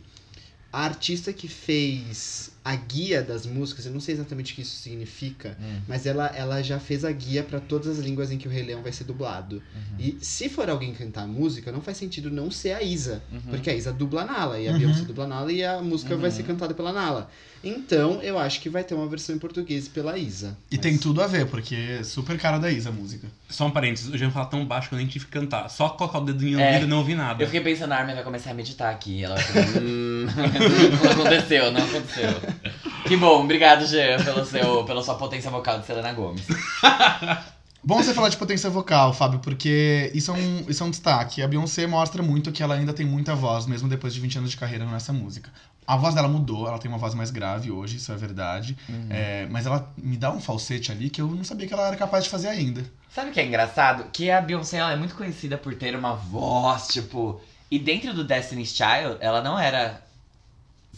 A artista que fez a guia das músicas, eu não sei exatamente o que isso significa, Hum. mas ela, ela já fez a guia para todas as línguas em que o Rei Leão vai ser dublado. Uhum. E se for alguém cantar a música, não faz sentido não ser a Isa. Uhum. Porque a Isa dubla a Nala, e a Uhum. Beyoncé dubla a Nala, e a música vai Uhum. ser cantada pela Nala. Então, eu acho que vai ter uma versão em português pela Isa. E Mas- tem tudo a ver, porque é super cara da Isa a música. Só um parênteses, o Jean fala tão baixo que eu nem tive que cantar. Só colocar o dedinho no É. ouvido e não ouvi nada. Eu fiquei pensando, a Armin vai começar a meditar aqui. Ela vai ficar, hum, não aconteceu, não aconteceu. Que bom, obrigado, Jean, pelo seu, pela sua potência vocal de Selena Gomes. Bom você falar de potência vocal, Fábio, porque isso é, um, isso é um destaque. A Beyoncé mostra muito que ela ainda tem muita voz, mesmo depois de 20 anos de carreira nessa música. A voz dela mudou, ela tem uma voz mais grave hoje, isso é verdade. É, mas ela me dá um falsete ali que eu não sabia que ela era capaz de fazer ainda. Sabe o que é engraçado? Que a Beyoncé ela é muito conhecida por ter uma voz, tipo. E dentro do Destiny's Child, ela não era.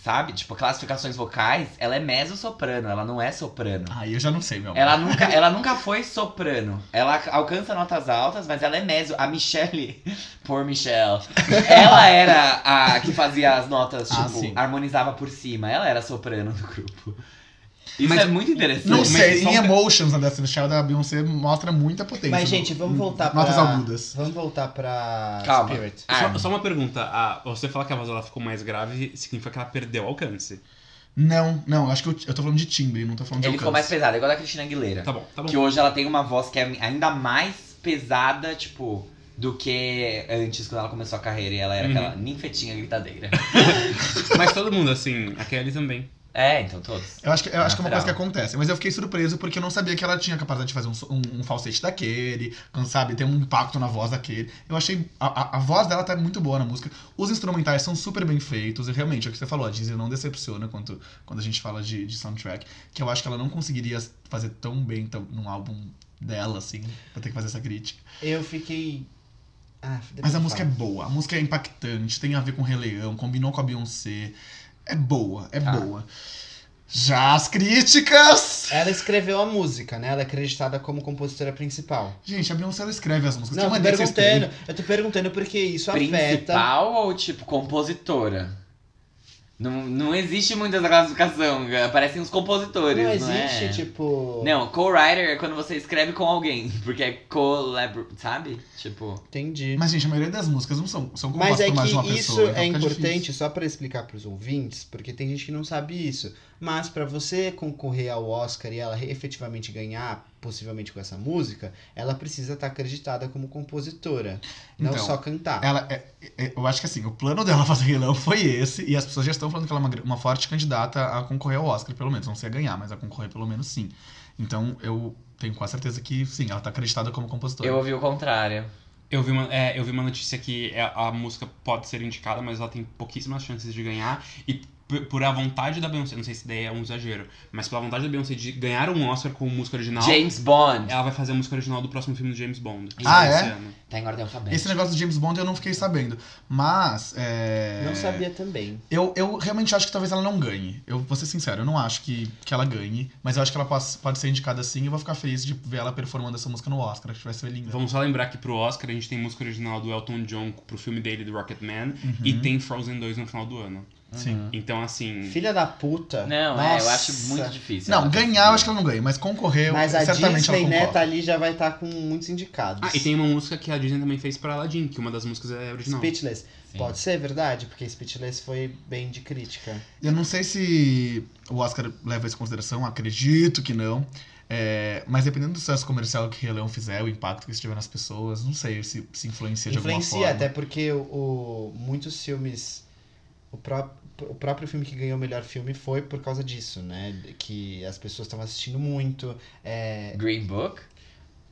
Sabe? Tipo, classificações vocais, ela é mezzo-soprano, ela não é soprano. Aí eu já não sei, meu amor. Ela nunca, ela nunca foi soprano. Ela alcança notas altas, mas ela é mezzo. A Michelle, por Michelle, ela era a que fazia as notas, Ah, tipo, sim. harmonizava por cima. Ela era soprano do grupo. Isso Mas- é muito interessante. Não sei, em Emotions, na Destiny's Child, a Beyoncé mostra muita potência. Mas, no- gente, vamos voltar pra... Notas agudas. Vamos voltar pra Calma. Spirit. Ah, Só, só uma pergunta. a- você falar que a voz dela ficou mais grave significa que ela perdeu alcance. Não, não, acho que eu, eu tô falando de timbre, não tô falando de Ele ficou mais alcance. pesado, igual a da Cristina Aguilera. Tá bom, tá bom. Que hoje ela tem uma voz que é ainda mais pesada, tipo, do que antes, quando ela começou a carreira e ela era Uhum. aquela ninfetinha gritadeira. Mas todo mundo, assim, a Kelly também. É, então todos. Eu acho que, eu acho que é uma coisa que acontece. Mas eu fiquei surpreso porque eu não sabia que ela tinha capacidade de fazer um, um, um falsete daquele, sabe, ter um impacto na voz daquele. Eu achei. A, a, a voz dela tá muito boa na música. Os instrumentais são super bem feitos. E realmente, é o que você falou, a Disney não decepciona quanto, quando a gente fala de, de soundtrack. Que eu acho que ela não conseguiria fazer tão bem tão, num álbum dela, assim, pra ter que fazer essa crítica. Eu fiquei... Ah, Mas a música é boa, a música é impactante, tem a ver com o Rei Leão, combinou com a Beyoncé. É boa, é Tá. boa. Já as críticas! Ela escreveu a música, né? Ela é acreditada como compositora principal. Gente, a Beyoncé ela escreve as músicas. Não, eu tô perguntando. Eu tô perguntando porque isso afeta... Principal ou, tipo, compositora? Não, não existe muita essa classificação. Aparecem os compositores, Não não, existe, é? tipo... Não, co-writer é quando você escreve com alguém. Porque é collab... Sabe? Tipo... Entendi. Mas, gente, a maioria das músicas não são, são Mas compostas é por mais de uma que isso pessoa. então é importante difícil. só pra explicar pros ouvintes, porque tem gente que não sabe isso. Mas pra você concorrer ao Oscar e ela efetivamente ganhar, possivelmente com essa música, ela precisa estar acreditada como compositora, não Então, só cantar. Ela é, é- eu acho que assim, o plano dela fazer Rei Leão foi esse, e as pessoas já estão falando que ela é uma, uma forte candidata a concorrer ao Oscar, pelo menos. Não sei a ganhar, mas a concorrer pelo menos sim. Então eu tenho quase certeza que sim, ela tá acreditada como compositora. Eu ouvi o contrário. Eu vi, uma, é, eu vi uma notícia que é- a música pode ser indicada, mas ela tem pouquíssimas chances de ganhar. E por a vontade da Beyoncé, não sei se daí é um exagero, mas pela vontade da Beyoncé de ganhar um Oscar com música original, James Bond. ela vai fazer a música original do próximo filme do James Bond. Ah, esse é? ano. Tá em ordem alfabética. Esse negócio do James Bond eu não fiquei sabendo. Mas. É... Não sabia também. Eu, eu realmente acho que talvez ela não ganhe. Eu vou ser sincero, eu não acho que, que ela ganhe. Mas eu acho que ela pode, pode ser indicada sim e eu vou ficar feliz de ver ela performando essa música no Oscar. Acho que vai ser linda. Vamos só lembrar que pro Oscar a gente tem música original do Elton John pro filme dele, do Rocketman, Uhum. e tem Frozen 2 no final do ano. Sim. Então, assim. Filha da puta. Não, é, eu Nossa. acho muito difícil. Não, ela ganhar eu acho que ela não ganha, mas concorrer, Mas a certamente Disney, né, tá ali já vai estar com muitos indicados. Ah, e tem uma música que a Disney também fez pra Aladdin, que uma das músicas é original. Speechless. Sim. Pode ser verdade, porque Speechless foi bem de crítica. Eu não sei se o Oscar leva isso em consideração, acredito que não. É, mas dependendo do sucesso comercial que Rei Leão fizer, o impacto que isso tiver nas pessoas, não sei se, se influencia, de alguma Influencia, forma. até porque o, o- muitos filmes. O pró- o próprio filme que ganhou o melhor filme foi por causa disso, né? Que as pessoas estavam assistindo muito. É, Green Book?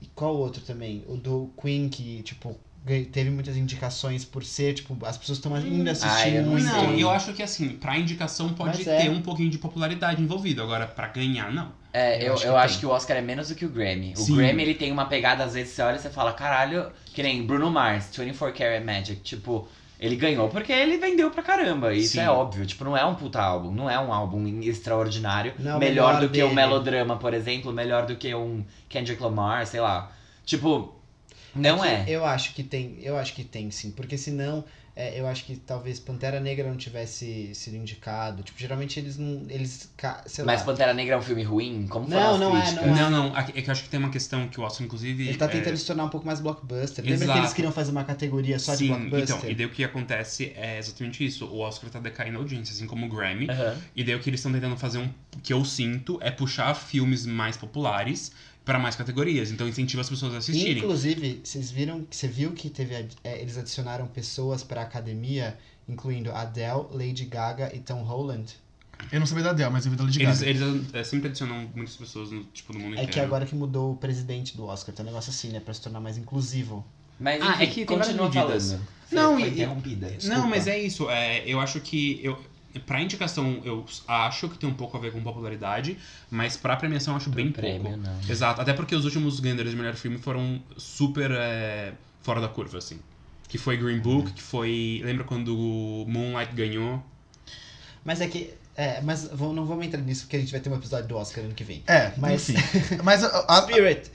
e qual outro também? O do Queen, que, tipo, teve muitas indicações por ser, tipo, as pessoas estão ainda assistindo Ah, eu não eu acho que assim, pra indicação pode Mas é. ter um pouquinho de popularidade envolvido. Agora, pra ganhar, não. É, Eu eu, acho eu que acho que o Oscar é menos do que o Grammy. O Sim. Grammy, ele tem uma pegada, às vezes você olha e você fala, caralho, que nem Bruno Mars, 24 Karat Magic, tipo... Ele ganhou porque ele vendeu pra caramba, isso Sim. é óbvio. Tipo, não é um puta álbum, não é um álbum extraordinário. Não é o melhor melhor do que um dele. melodrama, por exemplo, melhor do que um Kendrick Lamar, sei lá. Tipo, não que é. Eu acho que tem, eu acho que tem sim, porque senão é, eu acho que talvez Pantera Negra não tivesse sido indicado. Tipo, geralmente eles não, eles, Mas lá. Pantera Negra é um filme ruim? Como Não, as não é, não Não, não, é que eu acho que tem uma questão que o Oscar, inclusive. Ele tá é, tentando se tornar um pouco mais blockbuster. Lembra que Exato. eles queriam fazer uma categoria só de Sim, blockbuster? então, e daí o que acontece é exatamente isso. O Oscar tá decaindo a audiência, assim como o Grammy. Aham. E daí o que eles estão tentando fazer, um, que eu sinto, é puxar filmes mais populares pra mais categorias. Então incentiva as pessoas a assistirem. Inclusive, vocês viram, você viu que teve, é, eles adicionaram pessoas pra academia, incluindo Adele, Lady Gaga e Tom Holland. Eu não sabia da Adele, mas eu vi da Lady Eles, Gaga. eles é, sempre adicionam muitas pessoas no, tipo, no mundo É inteiro. que agora que mudou o presidente do Oscar, tem um negócio assim, né, pra se tornar mais inclusivo. Mas Ah, enfim, é que continua falando. Não, foi e- interrompida. Não, mas é isso. É, eu acho que. Eu, pra indicação, eu acho que tem um pouco a ver com popularidade, mas pra premiação eu acho bem prêmio, pouco. não. Exato, até porque os últimos ganhadores de melhor filme foram super é, fora da curva, assim. Que foi Green Book, que foi. Lembra quando o Moonlight ganhou? Mas é que. É, mas não vamos entrar nisso porque a gente vai ter um episódio do Oscar ano que vem. É, Mas- enfim. Mas, a- a- Spirit!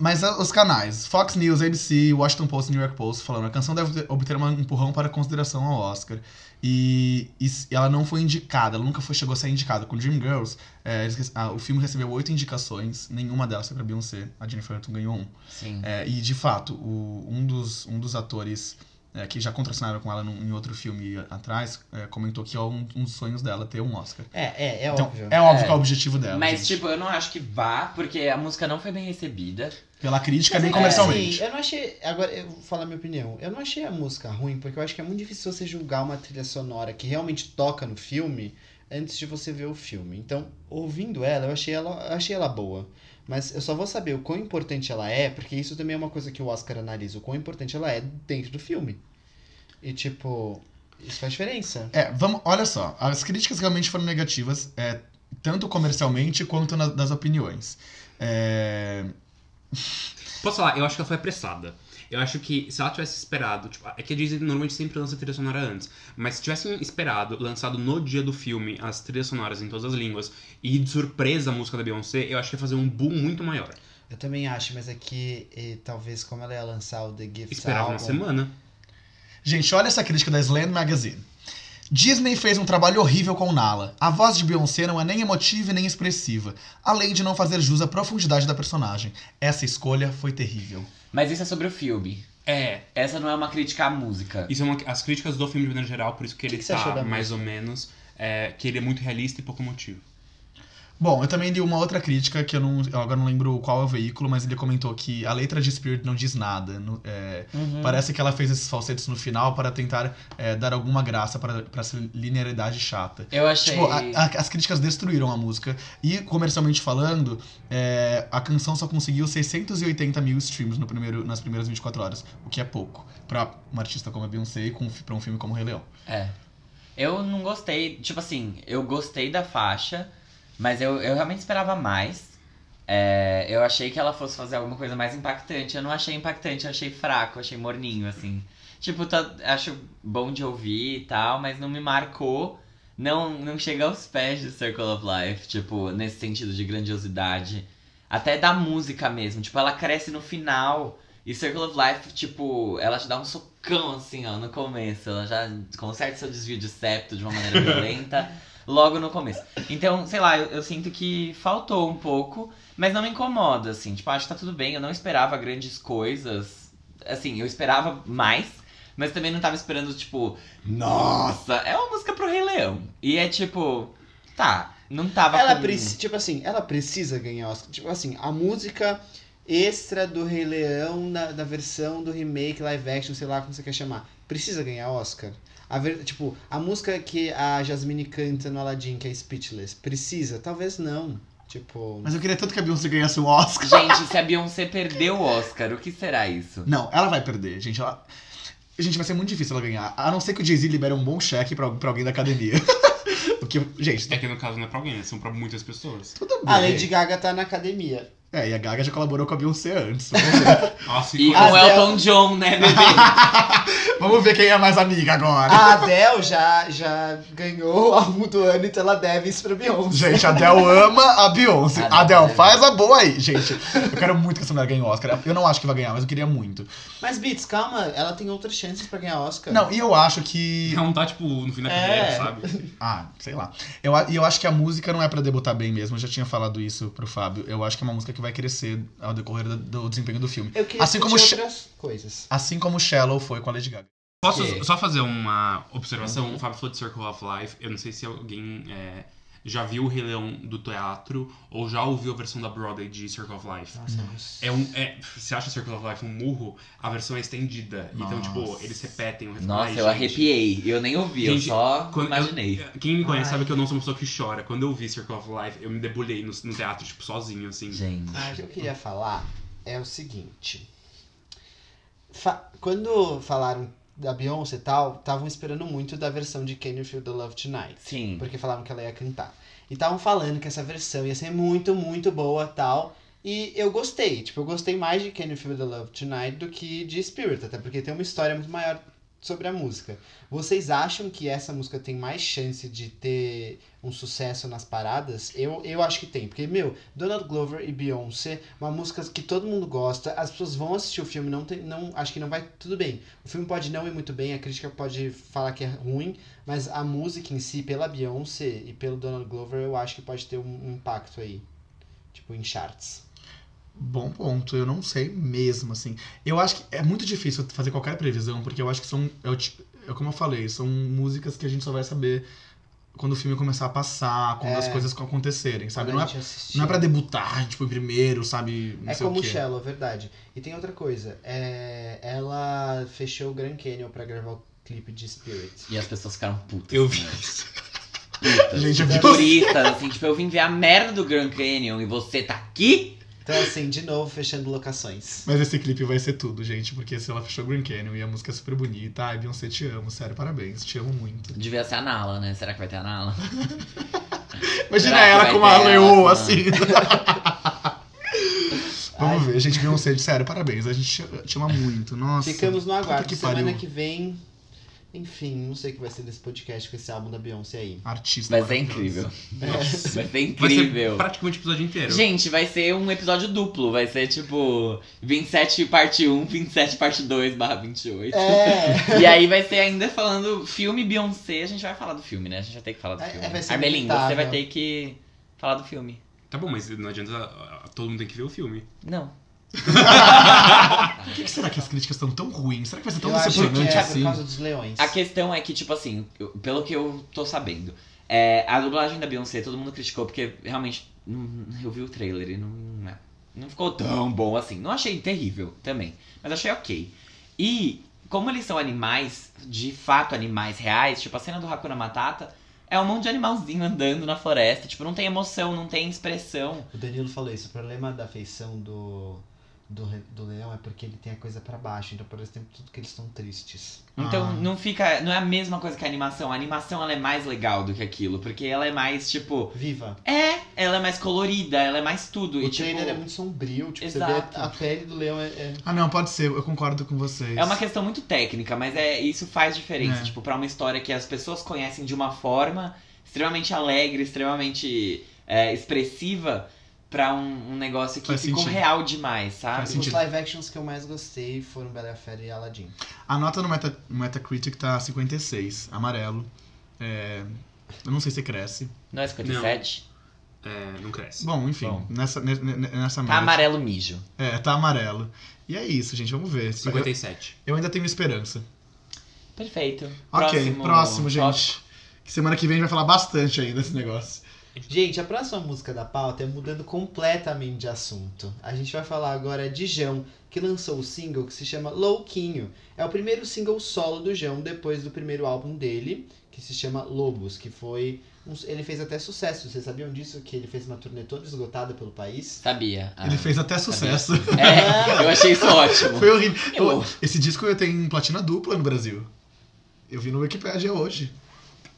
Mas a- os canais, Fox News, ABC, Washington Post New York Post falando a canção deve ter- obter um empurrão para consideração ao Oscar. E, e ela não foi indicada, ela nunca foi, chegou a ser indicada. Com Dreamgirls, é, ah, o filme recebeu oito indicações, nenhuma delas foi pra Beyoncé. A Jennifer Aniston ganhou um. Sim. É, e de fato, o- um, dos, um dos atores é, que já contracenaram com ela num- em outro filme atrás é, comentou que é um, um dos sonhos dela ter um Oscar. É, é, é então, óbvio. é óbvio É. que é o objetivo dela. Mas, gente. tipo, eu não acho que vá, porque a música não foi bem recebida. Pela crítica, Mas nem é comercialmente. assim, eu não achei. Agora eu vou falar minha opinião. Eu não achei a música ruim, porque eu acho que é muito difícil você julgar uma trilha sonora que realmente toca no filme antes de você ver o filme. Então, ouvindo ela, eu achei ela, eu achei ela boa. Mas eu só vou saber o quão importante ela é, porque isso também é uma coisa que o Oscar analisa, o quão importante ela é dentro do filme. E tipo, isso faz diferença. É, vamos, olha só, as críticas realmente foram negativas, é, tanto comercialmente quanto na- das opiniões. É, Posso falar, eu acho que ela foi apressada. Eu acho que se ela tivesse esperado, tipo, é que a Disney normalmente sempre lança trilha sonora antes, mas se tivessem esperado, lançado no dia do filme as trilhas sonoras em todas as línguas e de surpresa a música da Beyoncé, eu acho que ia fazer um boom muito maior. Eu também acho, mas é que eh, talvez como ela ia lançar o The Gift Esperava Album, uma semana. Gente, olha essa crítica da Slam Magazine. Disney fez um trabalho horrível com Nala. A voz de Beyoncé não é nem emotiva e nem expressiva, além de não fazer jus à profundidade da personagem. Essa escolha foi terrível. Mas isso é sobre o filme. É, Essa não é uma crítica à música. isso é uma, as críticas do filme de maneira geral, por isso que ele que tá mais ou menos, é, que ele é muito realista e pouco emotivo. Bom, eu também li uma outra crítica que eu não. eu agora não lembro qual é o veículo, mas ele comentou que a letra de Spirit não diz nada. no- é, Uhum. Parece que ela fez esses falsetes no final para tentar é, dar alguma graça para para essa linearidade chata. Eu achei. Tipo, a- a- as críticas destruíram a música. E, comercialmente falando, é, a canção só conseguiu 680 mil streams no primeiro, nas primeiras 24 horas. O que é pouco. Pra uma artista como a Beyoncé e com, um um filme como Rei Leão. É. Eu não gostei. Tipo assim, eu gostei da faixa, mas eu, eu realmente esperava mais. É, eu achei que ela fosse fazer alguma coisa mais impactante. Eu não achei impactante, eu achei fraco, eu achei morninho, assim. Tipo, tá, acho bom de ouvir e tal, mas não me marcou. Não, não chega aos pés de Circle of Life, tipo, nesse sentido de grandiosidade. Até da música mesmo. Tipo, ela cresce no final. E Circle of Life, tipo, ela te dá um socão assim, ó, no começo. Ela já conserta seu desvio de septo de uma maneira violenta logo no começo. Então, sei lá, eu, eu sinto que faltou um pouco, mas não me incomoda, assim. Tipo, acho que tá tudo bem. Eu não esperava grandes coisas. Assim, eu esperava mais, mas também não tava esperando, tipo, nossa, é uma música pro Rei Leão. E é tipo, tá, não tava Ela com... precisa, tipo assim, ela precisa ganhar Oscar. Tipo assim, a música extra do Rei Leão, da, da versão do remake, live action, sei lá como você quer chamar, precisa ganhar Oscar. A ver, tipo, a música que a Jasmine canta no Aladdin, que é Speechless, precisa? Talvez não. Tipo. Mas eu queria tanto que a Beyoncé ganhasse o Oscar. Gente, se a Beyoncé perdeu o Oscar, o que será isso? Não, ela vai perder, gente. Ela... Gente, vai ser muito difícil ela ganhar. A não ser que o Jay-Z libere um bom cheque pra, pra alguém da academia. o que, gente, É que no caso não é pra alguém, né? são pra muitas pessoas. tudo bem. A Lady Gaga tá na academia. É, e a Gaga já colaborou com a Beyoncé antes. Vamos ver, Nossa, E e com Adele- o Elton John, né, bebê? Vamos ver quem é mais amiga agora. A Adele já, já ganhou o álbum do ano, então ela deve isso pra Beyoncé. Gente, a Adele ama a Beyoncé. A Adele Adele, é faz a boa aí. Gente, eu quero muito que essa mulher ganhe o Oscar. Eu não acho que vai ganhar, mas eu queria muito. Mas, Beats, calma, ela tem outras chances pra ganhar Oscar. Não, e eu acho que. não tá, tipo, no fim da É. carreira, sabe? Ah, sei lá. Eu, e eu acho que a música não é pra debutar bem mesmo. Eu já tinha falado isso pro Fábio. Eu acho que é uma música que vai crescer ao decorrer do, do desempenho do filme. Eu queria Assim como outras coisas. Assim como Shallow foi com a Lady Gaga. Posso Que? só fazer uma observação? O Fábio falou de Circle of Life. Eu não sei se alguém é, já viu o Rei Leão do teatro ou já ouviu a versão da Broadway de Circle of Life. Nossa, É um, é, você acha Circle of Life um murro? A versão é estendida. Então, tipo, Nossa. eles repetem o refrão. Nossa, Ai, eu gente, arrepiei. Eu nem ouvi, eu Gente, só quando eu- imaginei. Quem me conhece Ai. sabe que eu não sou uma pessoa que chora. Quando eu vi Circle of Life, eu me debulhei no, no teatro, tipo, sozinho, assim. Gente. Ah, o que eu queria falar é o seguinte. Fa- Quando falaram da Beyoncé e tal, estavam esperando muito da versão de Can You Feel the Love Tonight. Sim. Porque falavam que ela ia cantar. E estavam falando que essa versão ia ser muito, muito boa tal. E eu gostei. Tipo, eu gostei mais de Can You Feel the Love Tonight do que de Spirit. Até porque tem uma história muito maior sobre a música. Vocês acham que essa música tem mais chance de ter um sucesso nas paradas? Eu, eu acho que tem. Porque, meu, Donald Glover e Beyoncé, uma música que todo mundo gosta, as pessoas vão assistir o filme, não tem, não, acho que não vai tudo bem. O filme pode não ir muito bem, a crítica pode falar que é ruim, mas a música em si, pela Beyoncé e pelo Donald Glover, eu acho que pode ter um impacto aí. Tipo, em charts. Bom ponto, eu não sei mesmo, assim. Eu acho que é muito difícil fazer qualquer previsão, porque eu acho que são. É, é como eu falei, são músicas que a gente só vai saber quando o filme começar a passar, quando É. as coisas acontecerem, sabe? Quando Não é, assistir. não é pra debutar, tipo, em primeiro, sabe? Não É sei como o quê. Shallow, verdade. E tem outra coisa. É, ela fechou o Grand Canyon pra gravar o clipe de Spirit. E as pessoas ficaram putas. Eu vi isso. Putas. Gente, eu vi Turistas, assim, tipo, eu vim ver a merda do Grand Canyon e você tá aqui? Então, assim, de novo, fechando locações. Mas esse clipe vai ser tudo, gente, porque se ela fechou Green Canyon e a música é super bonita, ai, Beyoncé, te amo, sério, parabéns, te amo muito. Devia ser a Nala, né? Será que vai ter a Nala? Imagina Será ela com uma leoa, assim. Vamos ver, gente, Beyoncé, sério, parabéns, a gente te- te ama muito, nossa. Ficamos no aguardo. que Semana pariu. que vem. Enfim, não sei o que vai ser desse podcast com esse álbum da Beyoncé aí. Artista Vai ser maravilhosa. incrível. Nossa. Vai ser Vai ser incrível. praticamente o episódio inteiro. Gente, vai ser um episódio duplo. Vai ser tipo 27 parte 1, 27 parte 2 barra 28. É! E aí vai ser ainda falando filme Beyoncé. A gente vai falar do filme, né? A gente vai ter que falar do É, filme. vai ser Armelin, você vai ter que falar do filme. Tá bom, mas não adianta. Todo mundo tem que ver o filme. Não. Por que, que será que as críticas estão tão ruins? Será que vai ser tão Eu decepcionante é assim? por causa dos leões. A questão é que, tipo assim, eu- pelo que eu tô sabendo, é, a dublagem da Beyoncé todo mundo criticou porque realmente eu vi o trailer e não, não, não ficou tão bom assim. Não achei terrível também, mas achei ok. E como eles são animais, de fato animais reais, tipo a cena do Hakuna Matata, é um monte de animalzinho andando na floresta, tipo, não tem emoção, não tem expressão. O Danilo falou isso. O problema da feição do, do, re- do leão é porque ele tem a coisa pra baixo. Então, por exemplo, tudo que eles estão tristes. Então Ah. não fica, não é a mesma coisa que a animação. A animação ela é mais legal do que aquilo, porque ela é mais tipo Viva! É, ela é mais colorida, ela é mais tudo. O e, trailer tipo, é muito sombrio. Tipo, Exato. você vê a pele do leão é... é- Ah, não, pode ser, eu concordo com vocês. é uma questão muito técnica, mas é isso faz diferença. É. Tipo, pra uma história que as pessoas conhecem de uma forma extremamente alegre, extremamente é, expressiva, pra um, um negócio que Faz ficou sentido. real demais, sabe? Faz Os sentido. live actions que eu mais gostei foram Bela e a Fera e Aladdin. A nota no Meta, Metacritic tá 56, amarelo. É, eu não sei se cresce. Não é 57? É, não cresce. Bom, enfim, Bom. nessa, ne- ne- nessa Tá média. amarelo mijo. É, tá amarelo. E é isso, gente, vamos ver. Eu, 57. eu ainda tenho esperança. Perfeito. Ok, próximo, tópico. gente. Que semana que vem a gente vai falar bastante ainda desse negócio. Gente, a próxima música da pauta é mudando completamente de assunto. A gente vai falar agora de Jão, que lançou o single que se chama Louquinho. É o primeiro single solo do Jão depois do primeiro álbum dele, que se chama Lobos, que foi. um- ele fez até sucesso. Vocês sabiam disso? Que ele fez uma turnê toda esgotada pelo país? Sabia. Ah. Ele fez até sucesso. É, eu achei isso ótimo. Foi horrível. Eu- Esse disco tem platina dupla no Brasil. Eu vi no Wikipedia hoje.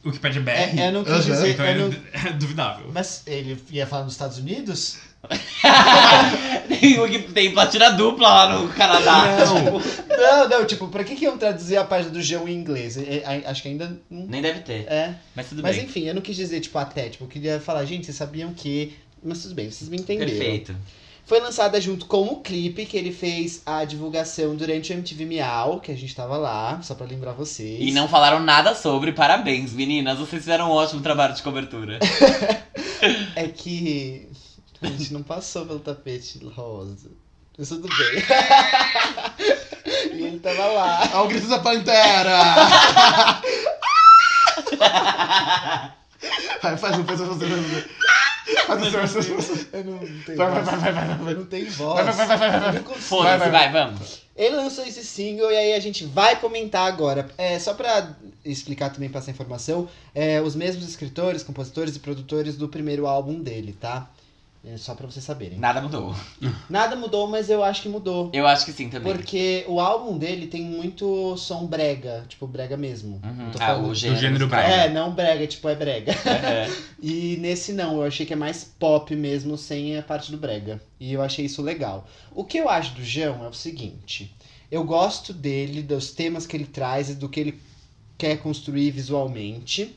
O que pede BR. É, eu não quis dizer. Então eu é, não- é duvidável. Mas ele ia falar nos Estados Unidos? tem, tem platina dupla lá no Canadá. Não. Não, não, tipo, pra que, que iam traduzir a página do Jão em inglês? É, é, acho que ainda não. Nem deve ter. É. Mas tudo Mas bem. enfim, eu não quis dizer, tipo, até. Tipo, eu queria falar, gente, vocês sabiam que. Mas tudo bem, vocês me entenderam. Perfeito. Foi lançada junto com o clipe que ele fez a divulgação durante o MTV Miau, que a gente tava lá, só pra lembrar vocês. E não falaram nada sobre. Parabéns, meninas. Vocês fizeram um ótimo trabalho de cobertura. É que a gente não passou pelo tapete rosa. Mas tudo bem. e ele tava lá. Ao grito da Pantera! Vai, faz um, um, Eu não, não tenho Vai, vai, voz. vai, vai, vai, não tenho voz. Vai, vai, vai, vai, vai, vai. Eu não consigo. Foda-se, vai, vai, vamos. Ele lançou esse single e aí a gente vai comentar agora. É, só pra explicar também, passar informação, é, os mesmos escritores, compositores e produtores do primeiro álbum dele, tá? É, só pra vocês saberem. Nada mudou. Nada mudou, mas eu acho que mudou. Eu acho que sim também. Porque o álbum dele tem muito som brega, tipo brega mesmo. Uhum. Tô Ah, o gênero, gênero musical. brega. É, não brega, tipo é brega. Uhum. E nesse não, eu achei que é mais pop mesmo, sem a parte do brega. E eu achei isso legal. O que eu acho do João é o seguinte: eu gosto dele, dos temas que ele traz e do que ele quer construir visualmente.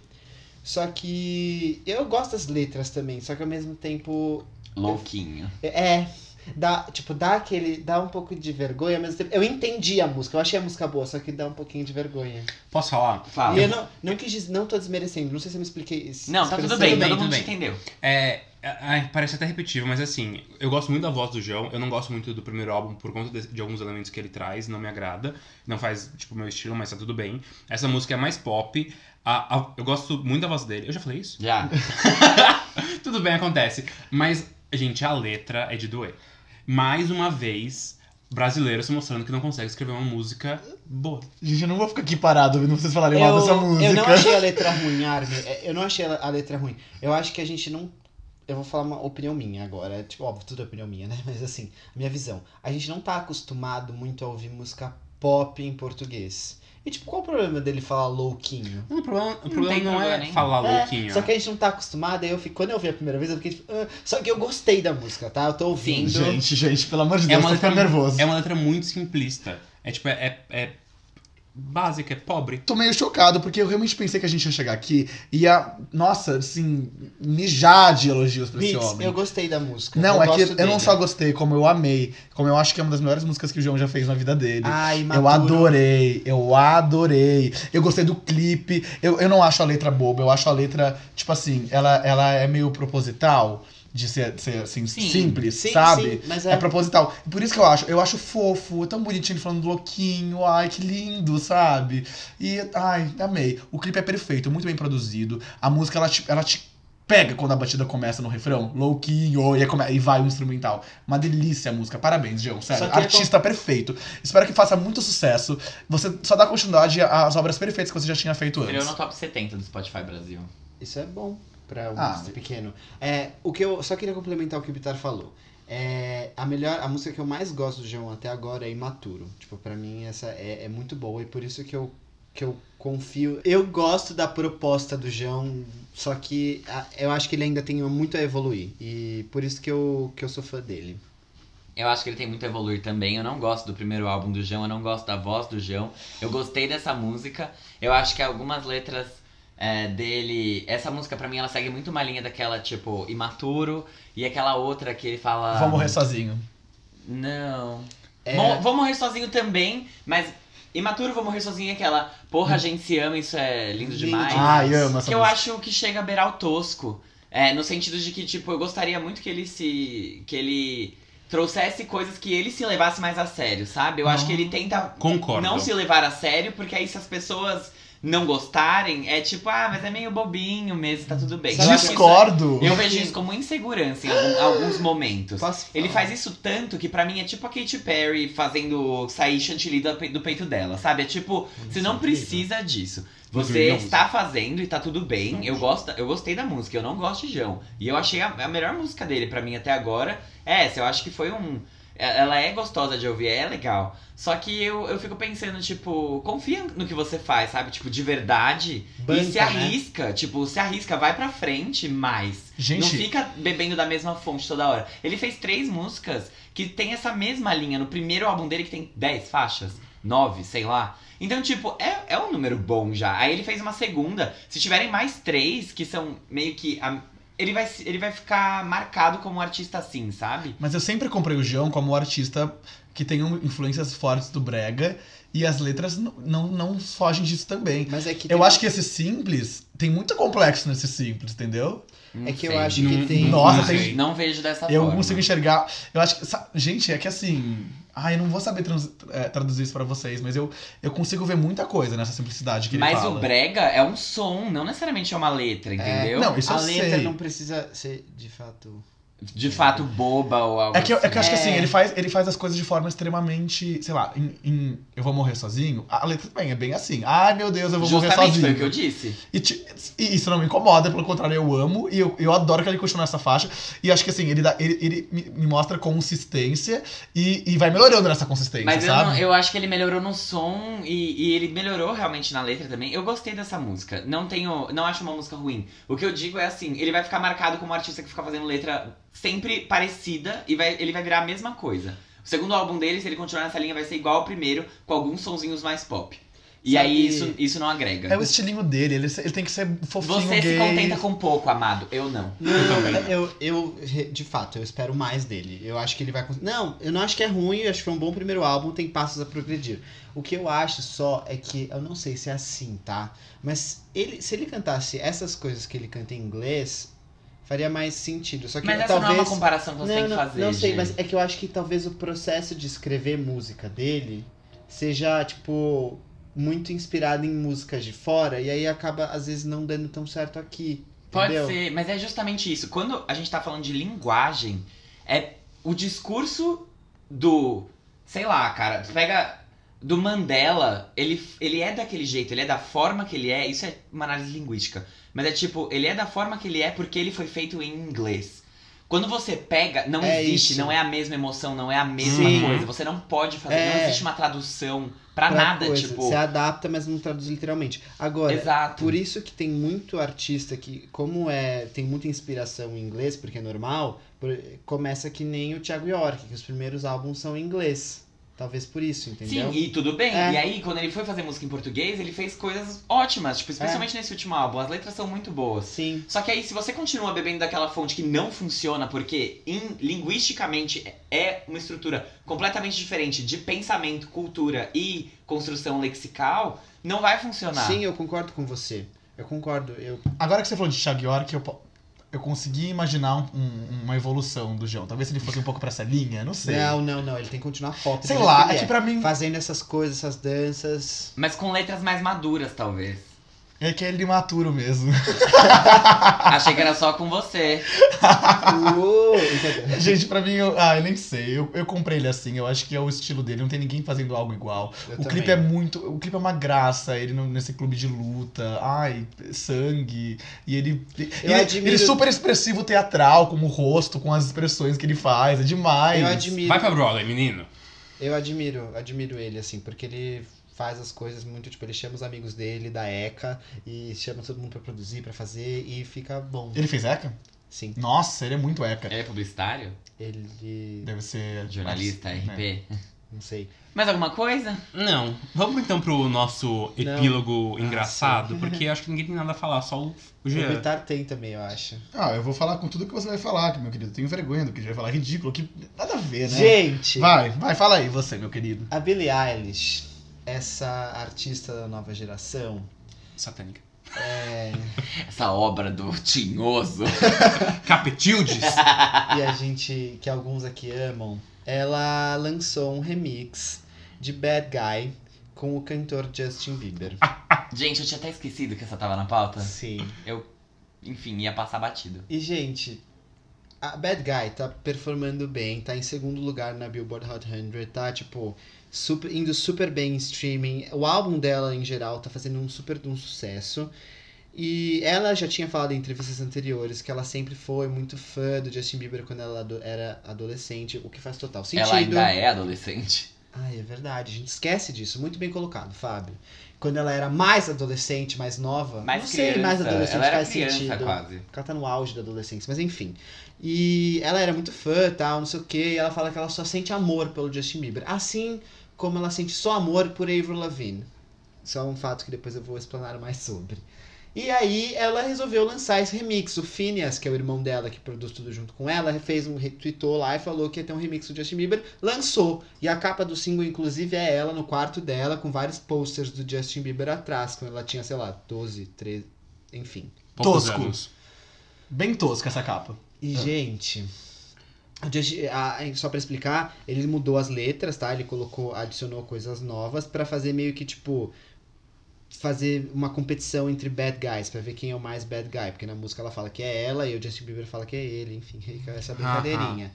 Só que eu gosto das letras também, só que ao mesmo tempo Louquinho. é, dá, tipo, dá aquele, dá um pouco de vergonha, ao mesmo tempo eu entendi a música, eu achei a música boa, só que dá um pouquinho de vergonha. Posso falar? Fala. E eu não, não quis dizer, não tô desmerecendo, não sei se eu me expliquei. Não, tá tudo bem, bem, todo tudo mundo bem. te entendeu. É, é, ai, parece até repetitivo, mas assim, eu gosto muito da voz do João. Eu não gosto muito do primeiro álbum por conta de, de alguns elementos que ele traz, não me agrada. Não faz, tipo, o meu estilo, mas tá tudo bem. Essa música é mais pop. A- a- eu gosto muito da voz dele. Eu já falei isso? Já. Tudo bem, acontece. Mas, gente, a letra é de doer. Mais uma vez, brasileiro se mostrando que não consegue escrever uma música boa. Gente, eu não vou ficar aqui parado ouvindo vocês falarem mal dessa música. eu não achei a letra ruim, Armin. É, Eu não achei a a letra ruim. Eu acho que a gente não. Eu vou falar uma opinião minha agora. Tipo, óbvio, tudo é opinião minha, né? Mas assim, a minha visão. A gente não tá acostumado muito a ouvir música pop em português. E tipo, qual o problema dele falar louquinho? Não, o problema, o problema não, problema é falar É, louquinho. Só que a gente não tá acostumado, aí eu fico, quando eu ouvi a primeira vez, eu fiquei tipo, "Ah", só que eu gostei da música, tá? Eu tô ouvindo. Gente, gente, pelo amor de É Deus, uma, tô letra, nervoso. é uma letra muito simplista. É tipo, é, é, é básica, é pobre. Tô meio chocado, porque eu realmente pensei que a gente ia chegar aqui e ia, nossa, assim, mijar de elogios pra esse Beats, homem. eu gostei da música. Não, eu é que gosto eu não dele. só gostei, como eu amei. Como eu acho que é uma das melhores músicas que o João já fez na vida dele. Ai, Eu Maturo. adorei, eu adorei. Eu gostei do clipe. Eu, eu não acho a letra boba, eu acho a letra, tipo assim, ela, ela é meio proposital, de ser, de ser assim, Sim. simples, Sim, sabe? sim, mas É é, proposital. E Por isso que eu acho, eu acho fofo, é tão bonitinho ele falando louquinho, ai, que lindo, sabe? E, ai, amei. O clipe é perfeito, muito bem produzido. A música, ela te, ela te pega quando a batida começa no refrão, louquinho, e, come- e vai o instrumental. Uma delícia a música, parabéns, João, sério. Artista perfeito. Espero que faça muito sucesso. Você só dá continuidade às obras perfeitas que você já tinha feito Estreou antes. no top 70 do Spotify Brasil. Isso é bom pra um Ah, artista pequeno. É, o que eu só queria complementar o que o Bitar falou. É, a melhor, a música que eu mais gosto do João até agora é Imaturo. Tipo, pra mim essa é, é muito boa e por isso que eu que eu confio. Eu gosto da proposta do João, só que a- eu acho que ele ainda tem muito a evoluir e por isso que eu que eu sou fã dele. Eu acho que ele tem muito a evoluir também. Eu não gosto do primeiro álbum do João, eu não gosto da voz do João. Eu gostei dessa música. Eu acho que algumas letras é, dele. Essa música, pra mim, ela segue muito uma linha daquela, tipo, imaturo. E aquela outra que ele fala. Vou morrer sozinho. Não. É, Vou morrer sozinho também, mas. Imaturo, vou morrer sozinho é aquela. Porra, a gente se ama, isso é lindo Lindo demais. demais. Ai, amo essa Que eu música. acho que chega a beirar o tosco. É, no sentido de que, tipo, eu gostaria muito que ele se. que ele trouxesse coisas que ele se levasse mais a sério, sabe? Eu acho que ele tenta Concordo. não se levar a sério, porque aí se as pessoas não gostarem, é tipo, ah, mas é meio bobinho mesmo, tá tudo bem. Eu Discordo. Eu vejo isso como insegurança em algum- alguns momentos. Posso Ele faz isso tanto que pra mim é tipo a Katy Perry fazendo sair chantilly do do peito dela, sabe? É tipo, você não precisa disso. Você está fazendo e tá tudo bem. Eu, gosto, eu gostei da música, eu não gosto de João. E eu achei a, a melhor música dele pra mim até agora. É essa, eu acho que foi um. É- Ela é gostosa de ouvir, é legal. Só que eu, eu fico pensando, tipo, confia no que você faz, sabe? Tipo, de verdade. Banca, e se né? arrisca, tipo, se arrisca, vai pra frente mais. Gente- Não fica bebendo da mesma fonte toda hora. Ele fez três músicas que tem essa mesma linha. No primeiro álbum dele, que tem 10 faixas, 9, sei lá. Então, tipo, é, é um número bom já. Aí ele fez uma segunda. Se tiverem mais três, que são meio que. a- ele, vai, ele vai ficar marcado como um artista assim, sabe? Mas eu sempre comprei o João como artista que tem um- influências fortes do brega e as letras n- não, não fogem disso também. Mas é que Eu acho que esse simples tem muito complexo nesse simples, entendeu? Não É que eu sei. acho Não- que tem. Nossa, não tem-. Não vejo dessa Eu forma. consigo enxergar. Eu acho que. Gente, é que assim. Ai, eu não vou saber trans- é, traduzir isso pra vocês, mas eu, eu consigo ver muita coisa nessa simplicidade que ele Mas fala. o brega é um som, não necessariamente é uma letra, entendeu? Não, isso a eu letra sei. não precisa ser de fato. De fato, boba ou algo É que, eu, é que eu acho que assim, É. ele faz, ele faz as coisas de forma extremamente, sei lá, em, em Eu Vou Morrer Sozinho, a letra também é bem assim. Ai meu Deus, eu vou morrer Justamente sozinho. foi o que eu disse. E, ti- e isso não me incomoda, pelo contrário, eu amo e eu, eu adoro que ele continue nessa faixa. E acho que assim, ele, dá, ele, ele me, me mostra consistência e, e vai melhorando nessa consistência, Mas eu, sabe? não- eu acho que ele melhorou no som e, e ele melhorou realmente na letra também. Eu gostei dessa música. Não tenho. Não acho uma música ruim. O que eu digo é assim, ele vai ficar marcado como um artista que fica fazendo letra sempre parecida e vai, ele vai virar a mesma coisa. O segundo álbum dele, se ele continuar nessa linha, vai ser igual ao primeiro, com alguns sonzinhos mais pop. E Sabe- aí isso, isso não agrega. É o estilinho dele, ele, ele tem que ser fofinho Você gay. se contenta com pouco, amado. Eu não. Eu também. Eu, eu, de fato, eu espero mais dele. Eu acho que ele vai. Não, eu não acho que é ruim, eu acho que foi um bom primeiro álbum, tem passos a progredir. O que eu acho só é que, eu não sei se é assim, tá? Mas ele, se ele cantasse essas coisas que ele canta em inglês, faria mais sentido. Só que Mas essa talvez. não é uma comparação que você tem que não, fazer. não sei, Gi. mas é que eu acho que talvez o processo de escrever música dele seja, tipo, muito inspirado em músicas de fora, e aí acaba, às vezes, não dando tão certo aqui. Pode entendeu? ser, mas é justamente isso. Quando a gente tá falando de linguagem, é o discurso do. Sei lá, cara, pega. Do Mandela, ele, ele é daquele jeito, ele é da forma que ele é, isso é uma análise linguística. Mas é tipo, ele é da forma que ele é porque ele foi feito em inglês. Quando você pega, não É existe, isso. não é a mesma emoção, não é a mesma Sim. coisa. Você não pode fazer, não É. existe uma tradução pra, Pra nada, coisa. tipo. Você adapta, mas não traduz literalmente. Agora, Exato. por isso que tem muito artista que, como é, tem muita inspiração em inglês, porque é normal, começa que nem o Thiago York, que os primeiros álbuns são em inglês. Talvez por isso, entendeu? Sim, e tudo bem. É. E aí, quando ele foi fazer música em português, ele fez coisas ótimas. Tipo, especialmente É. nesse último álbum. As letras são muito boas. Sim. Só que aí, se você continua bebendo daquela fonte que não funciona, porque em- linguisticamente é uma estrutura completamente diferente de pensamento, cultura e construção lexical, não vai funcionar. Sim, eu concordo com você. Eu concordo. Eu, Agora que você falou de Thiago York, eu, eu consegui imaginar um- um- uma evolução do João. Talvez se ele fosse um pouco pra essa linha, não sei. Não, não, não. Ele tem que continuar pop. sei lá, ele é que pra mim. Fazendo essas coisas, essas danças. Mas com letras mais maduras, talvez. É que ele é imaturo mesmo. Achei que era só com você. Uh? Gente, pra mim, eu, ah, eu nem sei. Eu, eu comprei ele assim, eu acho que é o estilo dele. Não tem ninguém fazendo algo igual. Eu o também. clipe é muito. O clipe é uma graça, ele no- nesse clube de luta. Ai, sangue. E ele. Ele, admiro- ele é super expressivo teatral, com o rosto, com as expressões que ele faz. É demais. Eu admiro. Vai pra Broadway, menino. Eu admiro, admiro ele, assim, porque ele faz as coisas muito, tipo, ele chama os amigos dele da ECA e chama todo mundo pra produzir, pra fazer e fica bom. Ele fez ECA? Sim. Nossa, ele é muito ECA. Ele é publicitário? Ele. Deve ser. Jornalista, É. RP. Não sei. Mais alguma coisa? Não. Vamos então pro nosso epílogo Ah, engraçado, porque acho que ninguém tem nada a falar, só o o O Jean. Bitar tem também, eu acho. Ah, eu vou falar com tudo que você vai falar, meu querido. Eu tenho vergonha do que você vai falar. Ridículo, que nada a ver, né? Gente! Vai, vai, fala aí você, meu querido. A Billie Eilish, essa artista da nova geração, Satânica. é, Essa obra do Tinhoso. Capetildes! e a gente, que alguns aqui amam, ela lançou um remix de Bad Guy com o cantor Justin Bieber. Gente, eu tinha até esquecido que essa tava na pauta. Sim. Enfim, ia passar batido. E, gente, a Bad Guy tá performando bem, tá em segundo lugar na Billboard Hot 100, tá, tipo, super, indo super bem em streaming. O álbum dela, em geral, tá fazendo um super um sucesso. E ela já tinha falado em entrevistas anteriores que ela sempre foi muito fã do Justin Bieber quando ela era adolescente, o que faz total sentido. Ela ainda é adolescente. Ai, é verdade, a gente esquece disso. Muito bem colocado, Fábio. Quando ela era mais adolescente, mais nova. Mais não criança. sei, mais adolescente ela era faz criança sentido. quase. Porque ela tá no auge da adolescência, mas enfim. E ela era muito fã, tal, não sei o que, e ela fala que ela só sente amor pelo Justin Bieber. Assim como ela sente só amor por Avril Lavigne. Isso é um fato que depois eu vou explanar mais sobre. E aí ela resolveu lançar esse remix. O Phineas, que é o irmão dela que produz tudo junto com ela, fez um retweetou lá e falou que ia ter um remix do Justin Bieber. Lançou. E a capa do single, inclusive, é ela no quarto dela, com vários posters do Justin Bieber atrás, quando ela tinha, sei lá, 12, 13, enfim. Poucos Tosco. anos. Bem tosca essa capa. E, Ah. gente, a- só pra explicar, ele mudou as letras, tá? Ele colocou, adicionou coisas novas pra fazer meio que, tipo, fazer uma competição entre bad guys, pra ver quem é o mais bad guy. Porque na música ela fala que é ela e o Justin Bieber fala que é ele, enfim, essa brincadeirinha.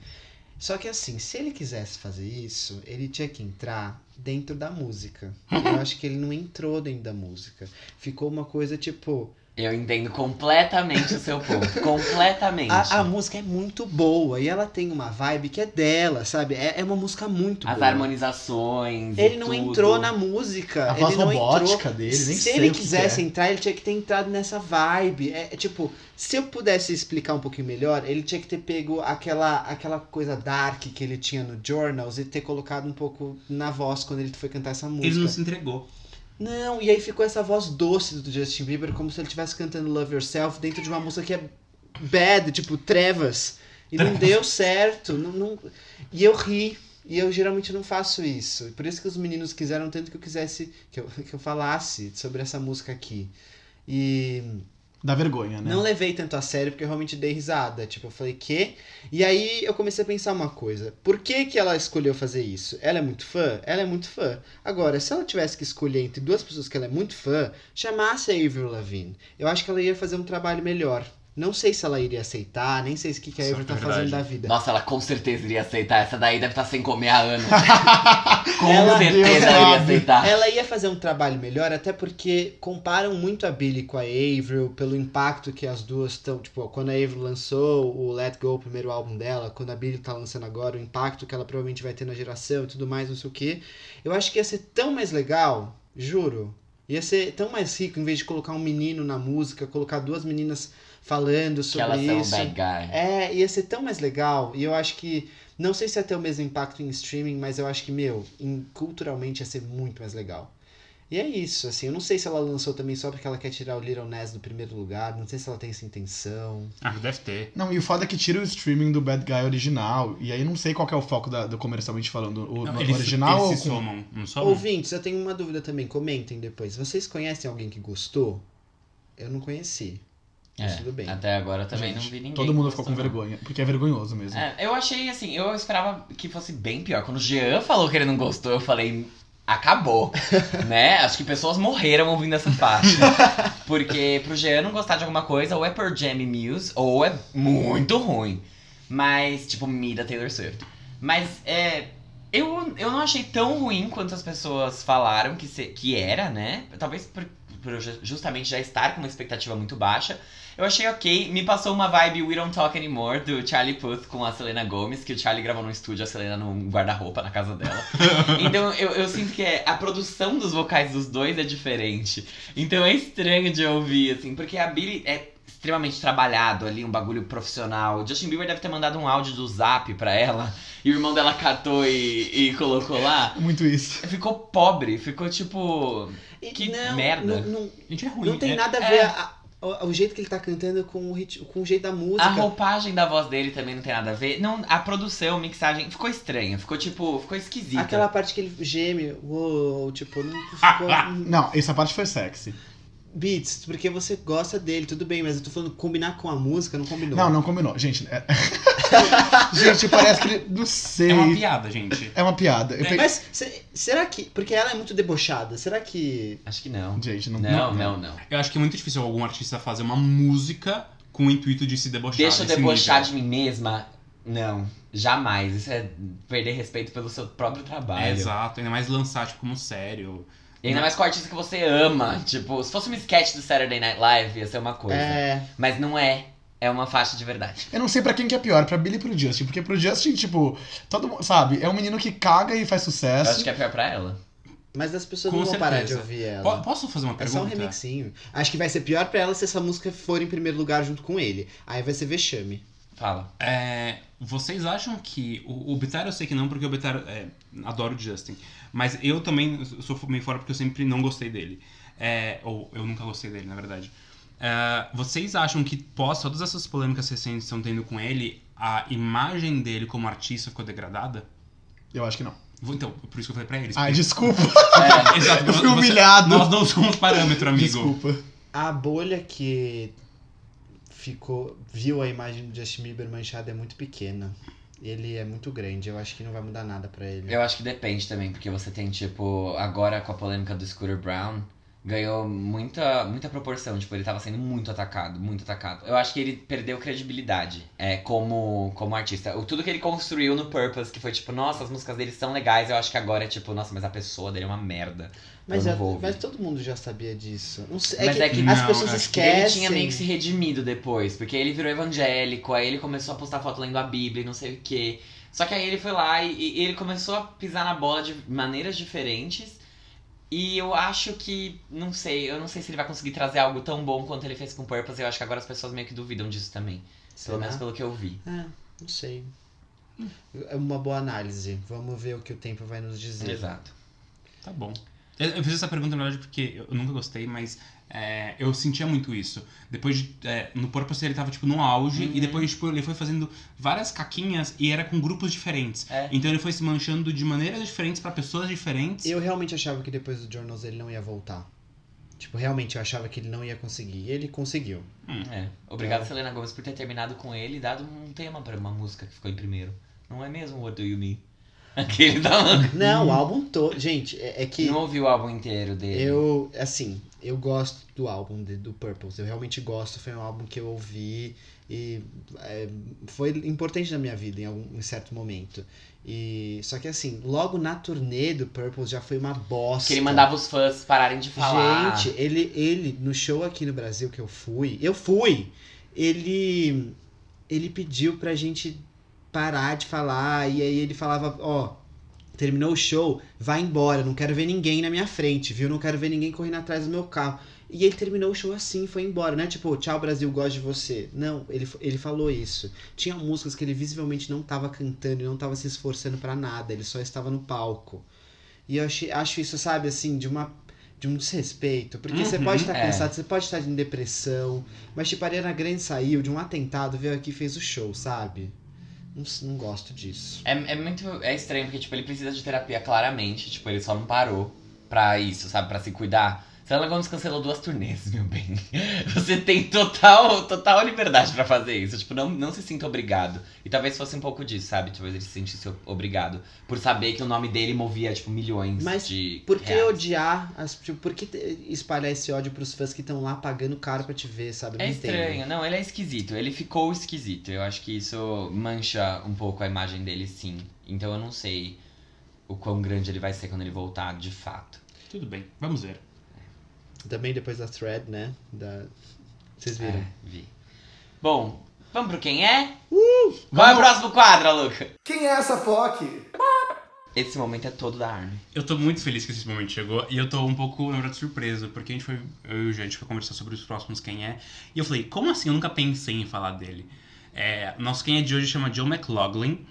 Só que assim, se ele quisesse fazer isso, ele tinha que entrar dentro da música. Eu acho que ele não entrou dentro da música. Ficou uma coisa tipo. Eu entendo completamente o seu ponto. completamente. A, a música é muito boa e ela tem uma vibe que é dela, sabe? É, é uma música muito As boa. harmonizações. e Ele não tudo. entrou na música. A voz ele não robótica entrou. dele, nem Se sei ele quisesse que é. entrar, ele tinha que ter entrado nessa vibe. É, é tipo, se eu pudesse explicar um pouquinho melhor, ele tinha que ter pego aquela, aquela coisa dark que ele tinha no Journals e ter colocado um pouco na voz quando ele foi cantar essa música. Ele não se entregou. Não, e aí ficou essa voz doce do Justin Bieber, como se ele estivesse cantando Love Yourself dentro de uma música que é bad, tipo trevas. E não deu certo. Não, não- E eu ri. E eu geralmente não faço isso. Por isso que os meninos quiseram tanto que eu quisesse. que eu, que eu falasse sobre essa música aqui. E Dá vergonha, né? não levei tanto a sério porque eu realmente dei risada. Tipo, eu falei, quê? E aí eu comecei a pensar uma coisa. Por que, que ela escolheu fazer isso? Ela é muito fã? Ela é muito fã. Agora, se ela tivesse que escolher entre duas pessoas que ela é muito fã, chamasse a Avril Lavigne. Eu acho que ela ia fazer um trabalho melhor. Não sei se ela iria aceitar, nem sei o que, que a Isso é Avril tá verdade. fazendo da vida. Nossa, ela com certeza iria aceitar. Essa daí deve estar sem comer há anos. com Ela- certeza ela iria aceitar. Ela ia fazer um trabalho melhor, até porque comparam muito a Billie com a Avril pelo impacto que as duas estão. Tipo, quando a Avril lançou o Let Go, o primeiro álbum dela, quando a Billie tá lançando agora, o impacto que ela provavelmente vai ter na geração e tudo mais, não sei o que. Eu acho que ia ser tão mais legal, juro. Ia ser tão mais rico em vez de colocar um menino na música, colocar duas meninas falando Que sobre elas são isso. bad guy. É, ia ser tão mais legal. E eu acho que. Não sei se ia ter o mesmo impacto em streaming, mas eu acho que, meu, em- culturalmente ia ser muito mais legal. E é isso, assim. Eu não sei se ela lançou também só porque ela quer tirar o Little Ness do primeiro lugar. Não sei se ela tem essa intenção. Ah, deve ter. Não, e o foda é que tira o streaming do Bad Guy original. E aí não sei qual que é o foco da- do comercialmente falando. O Não, eles, original eles ou somam, não somam? Ouvintes, eu tenho uma dúvida também. Comentem depois. Vocês conhecem alguém que gostou? Eu não conheci. É, tudo bem. Até agora também Gente, não vi ninguém. Todo mundo ficou com vergonha. Porque é vergonhoso mesmo. É, eu achei assim, eu esperava que fosse bem pior. Quando o Jean falou que ele não gostou, eu falei, acabou. né? Acho que pessoas morreram ouvindo essa faixa. Porque pro Jean não gostar de alguma coisa, ou é por Jam e Muse, ou é muito ruim. Mas, tipo, me da Taylor Swift. Mas, é. Eu, eu não achei tão ruim quanto as pessoas falaram que, se- que era, né? Talvez por, por justamente já estar com uma expectativa muito baixa. Eu achei ok. Me passou uma vibe We Don't Talk Anymore do Charlie Puth com a Selena Gomez, que o Charlie gravou no estúdio, a Selena num guarda-roupa na casa dela. então eu, eu sinto que é- a produção dos vocais dos dois é diferente. Então é estranho de ouvir, assim, porque a Billie é extremamente trabalhado ali, um bagulho profissional. O Justin Bieber deve ter mandado um áudio do zap pra ela, e o irmão dela catou e, e colocou lá. Muito isso. Ficou pobre, ficou tipo. E Que não, merda. Não, não, Gente, é ruim. não tem é- nada a é. ver a- o, o jeito que ele tá cantando com o, rit- com o jeito da música. A roupagem da voz dele também não tem nada a ver. Não, a produção, mixagem, ficou estranha. Ficou tipo, ficou esquisita. Aquela parte que ele geme, uou, tipo, não ficou. Não, essa parte foi sexy. Beats, porque você gosta dele, tudo bem, mas eu tô falando combinar com a música, não combinou. Não, não combinou. Gente, é- Gente, parece que ele. Não sei. É uma piada, gente. É uma piada. Eu peguei- Mas se- será que. Porque ela é muito debochada. Será que. Acho que não. Gente, não Não, não, não. Eu acho que é muito difícil algum artista fazer uma música com o intuito de se debochar. Deixa eu debochar nível. de mim mesma? Não, jamais. Isso é perder respeito pelo seu próprio trabalho. É, exato, ainda mais lançar, tipo, como sério. E ainda mais com o artista que você ama. Tipo, se fosse um sketch do Saturday Night Live, ia ser uma coisa. É. Mas não é. É uma faixa de verdade. Eu não sei pra quem que é pior, pra Billy e pro Justin. Porque pro Justin, tipo, todo mundo, sabe, é um menino que caga e faz Eu sucesso. acho que é pior pra ela. Mas as pessoas Com não vão parar de certeza. ouvir ela. Po- Posso fazer uma É só um pergunta? remixinho. Acho que vai ser pior pra ela se essa música for em primeiro lugar junto com ele. Aí vai ser vexame. Fala. É, vocês acham que. O, o Bitar eu sei que não, porque o Bitar. É, adoro o Justin. Mas eu também sou meio fora porque eu sempre não gostei dele. É, ou eu nunca gostei dele, na verdade. É, vocês acham que, pós todas essas polêmicas recentes que estão tendo com ele, a imagem dele como artista ficou degradada? Eu acho que não. Vou- Então, por isso que eu falei pra eles. Ai, porque- desculpa. É, Exato, Eu fui você- humilhado. Nós não somos parâmetro, amigo. Desculpa. A bolha que ficou. viu a imagem do Justin Bieber manchada é muito pequena. Ele é muito grande. Eu acho que não vai mudar nada pra ele. eu acho que depende também, porque você tem, tipo, agora com a polêmica do Scooter Brown, ganhou muita, muita proporção. Tipo, ele tava sendo muito atacado, muito atacado. Eu acho que ele perdeu credibilidade é, como, como artista. O, tudo que ele construiu no Purpose, que foi tipo, nossa, as músicas dele são legais, eu acho que agora é tipo, nossa, mas a pessoa dele é uma merda. Mas, não é- mas todo mundo já sabia disso. Não sei, Mas é que as não, pessoas que esquecem. Ele tinha meio que se redimido depois, porque ele virou evangélico, aí ele começou a postar foto lendo a Bíblia e não sei o quê. Só que aí ele foi lá e, e ele começou a pisar na bola de maneiras diferentes. E eu acho que, não sei, eu não sei se ele vai conseguir trazer algo tão bom quanto ele fez com Purpose. Eu acho que agora as pessoas meio que duvidam disso também. Pelo Será? menos pelo que eu vi. É, não sei. É uma boa análise. Vamos ver o que o tempo vai nos dizer. Exato. Tá bom. Eu, eu fiz essa pergunta, na verdade, porque eu nunca gostei, mas é, eu sentia muito isso. Depois de. É, no Purpose ele tava, tipo, no auge, Uhum. e depois, tipo, ele foi fazendo várias caquinhas e era com grupos diferentes. É. Então ele foi se manchando de maneiras diferentes pra pessoas diferentes. Eu realmente achava que depois do Journals ele não ia voltar. Tipo, realmente eu achava que ele não ia conseguir. E ele conseguiu. É. Obrigado. Selena Gomes, por ter terminado com ele e dado um tema pra uma música que ficou em primeiro. Não é mesmo What Do You Mean? Aquele da. Não, o álbum todo. Gente, é, é que Não ouvi o álbum inteiro dele. eu, assim, eu gosto do álbum de- do Purples. Eu realmente gosto. Foi um álbum que eu ouvi e é, foi importante na minha vida em algum em certo momento. E só que assim, logo na turnê do Purples já foi uma bosta. Que ele mandava os fãs pararem de falar. Gente, ele, ele, no show aqui no Brasil que eu fui, eu fui, ele, ele pediu pra gente parar de falar, e aí ele falava, ó, terminou o show, vai embora, não quero ver ninguém na minha frente, viu? Não quero ver ninguém correndo atrás do meu carro. E ele terminou o show assim, foi embora, né? Tipo, tchau Brasil, gosto de você. Não, ele, ele falou isso. Tinha músicas que ele visivelmente não tava cantando e não tava se esforçando pra nada, ele só estava no palco. E eu achei, acho isso, sabe, assim, de uma de um desrespeito, porque você Uhum, pode estar é. cansado, você pode estar em depressão, mas tipo, a Ariana Grande saiu de um atentado, veio aqui e fez o show, sabe? Não, não gosto disso. É, é muito. É estranho, porque, tipo, ele precisa de terapia claramente. Tipo, ele só não parou pra isso, sabe? Pra se cuidar. Selena Gomes cancelou duas turnês, meu bem. Você tem total, total liberdade pra fazer isso. Tipo, não, não se sinta obrigado. E talvez fosse um pouco disso, sabe? Talvez ele se sentisse obrigado. Por saber que o nome dele movia, tipo, milhões Mas de. Por que reais. odiar, as, tipo, por que te- espalhar esse ódio pros fãs que estão lá pagando caro pra te ver, sabe? É não entendo. estranho, não, ele é esquisito, ele ficou esquisito. Eu acho que isso mancha um pouco a imagem dele, sim. Então eu não sei o quão grande ele vai ser quando ele voltar de fato. Tudo bem, vamos ver. Também depois da thread, né? Da... Vocês viram? É, vi. Bom, vamos pro quem é? Qual é o próximo quadro, Luca? Quem é essa POC? Esse momento é todo da Armin. Eu tô muito feliz que esse momento chegou e eu tô um pouco, na verdade, surpreso, porque a gente foi, eu e o Jean, a gente foi conversar sobre os próximos quem é, e eu falei, como assim? Eu nunca pensei em falar dele. É, nosso quem é de hoje chama Joe McLaughlin,